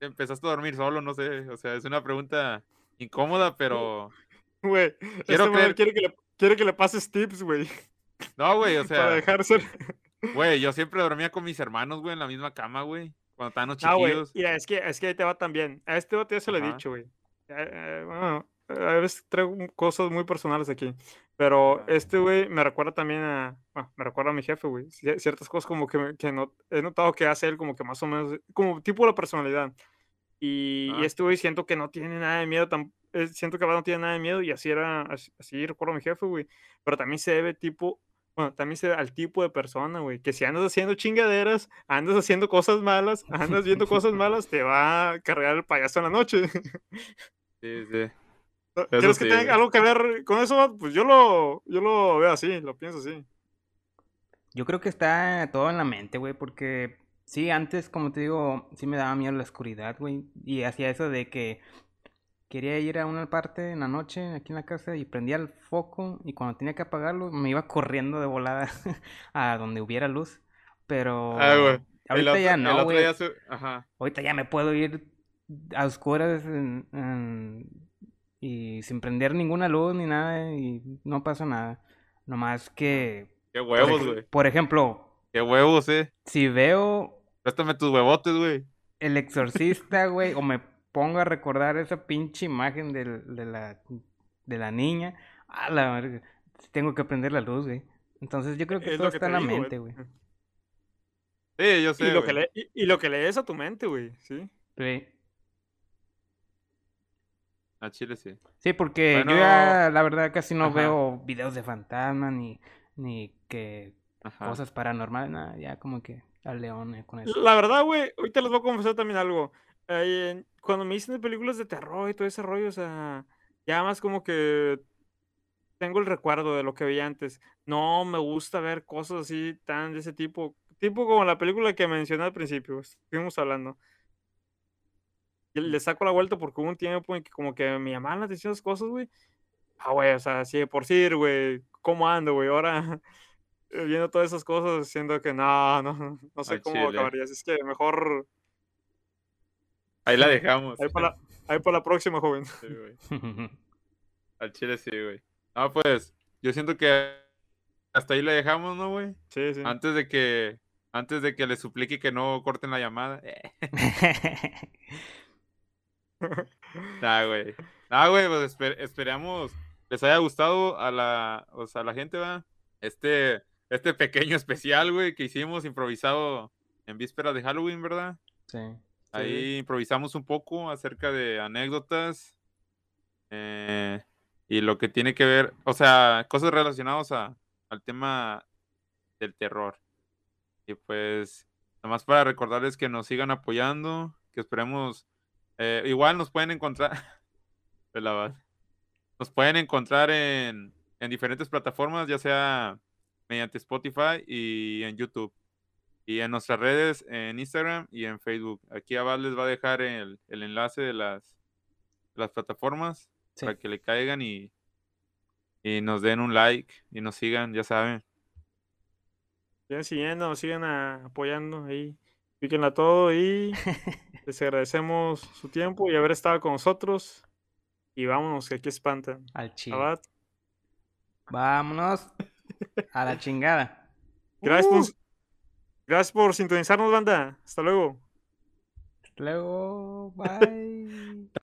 empezaste a dormir solo? No sé, o sea, es una pregunta incómoda, pero
Güey,
Quiero
este
creer-
quiere que le, quiere que le pases tips, güey.
No, güey, o
Para
sea,
dejar ser.
güey, yo siempre dormía con mis hermanos, güey, en la misma cama, güey. Cuando estaban
No, güey.
chiquillos.
Mira, es que, es que ahí te va también. A este vato ya se lo he dicho, güey. Eh, bueno, a veces traigo cosas muy personales aquí. Pero este, güey, me recuerda también a. bueno, me recuerda a mi jefe, güey. Cier- Ciertas cosas como que, que no, he notado que hace él, como que más o menos. Como tipo la personalidad. Y, y
Ah.
este güey siento que no tiene nada de miedo. tam- eh, siento que no tiene nada de miedo. Y así era. Así, así recuerdo a mi jefe, güey. Pero también se debe tipo. Bueno, también se al tipo de persona, güey. Que si andas haciendo chingaderas, andas haciendo cosas malas, andas viendo cosas malas, te va a cargar el payaso en la noche.
Sí, sí.
¿No?
Eso
¿Quieres que
sí,
tenga algo que ver con eso? Pues yo lo, yo lo veo así, lo pienso así.
Yo creo que está todo en la mente, güey, porque sí, antes, como te digo, sí me daba miedo la oscuridad, güey, y hacía eso de que quería ir a una parte en la noche aquí en la casa y prendía el foco y cuando tenía que apagarlo me iba corriendo de volada a donde hubiera luz, pero
Ah, güey.
Ahorita
otro-
ya no, güey, ahorita ya me puedo ir a oscuras en- en- y sin prender ninguna luz ni nada y no pasa nada, nomás que,
Qué huevos, güey.
por ejemplo,
Qué huevos, eh.
si veo
Préstame tus huevotes, güey.
El exorcista, güey, o me pongo a recordar esa pinche imagen de, la, de la niña, a la verga, tengo que prender la luz, güey. Entonces yo creo que
Es
todo
lo que
está en la
digo,
mente, güey.
Sí, yo sé.
Y lo, que le, y, y lo que lees a tu mente, güey, ¿sí?
Sí.
A Chile sí.
Sí, porque
Bueno,
yo ya, la verdad, casi no
ajá.
veo videos de fantasmas ni, ni que
Ajá.
cosas paranormales, nada, ya como que al león eh, con eso.
La verdad, güey, ahorita les voy a confesar también algo. Eh, cuando me dicen de películas de terror y todo ese rollo, o sea, ya más como que tengo el recuerdo de lo que veía antes. No me gusta ver cosas así tan de ese tipo. Tipo como la película que mencioné al principio, estuvimos hablando. Y le saco la vuelta porque hubo un tiempo en que como que me llamaban la atención esas cosas, güey. Ah, güey, o sea, sí, de por sí, güey, ¿cómo ando, güey? Ahora eh, viendo todas esas cosas, siento que no, no, no sé
Al
cómo
chile.
acabaría. Así es que mejor
Ahí la dejamos.
ahí para la, ahí para la próxima, joven.
Sí, güey. Al Chile sí, güey. No, pues, yo siento que hasta ahí la dejamos, ¿no, güey?
Sí, sí.
Antes de que, antes de que le suplique que no corten la llamada. Eh, Nah, güey. Nah, güey, pues esper- esperamos les haya gustado a la, o sea, a la gente, va. Este, este pequeño especial, güey, que hicimos improvisado en vísperas de Halloween, ¿verdad?
Sí.
Ahí improvisamos un poco acerca de anécdotas eh, y lo que tiene que ver, o sea, cosas relacionadas a, al tema del terror. Y pues, nada más para recordarles que nos sigan apoyando, que esperemos, eh, igual nos pueden encontrar, nos pueden encontrar en, en diferentes plataformas, ya sea mediante Spotify y en YouTube. Y en nuestras redes, en Instagram y en Facebook. Aquí abajo les va a dejar el, el enlace de las, las plataformas
Sí.
para que le caigan y, y nos den un like y nos sigan, ya saben.
Sigan siguiendo, sigan apoyando ahí. Píquenla todo y les agradecemos su tiempo y haber estado con nosotros. Y vámonos, que aquí espantan.
Al chile.
Abad,
Vámonos a la chingada.
Gracias,
Uh.
por, gracias por sintonizarnos, banda. Hasta luego.
Hasta luego. Bye.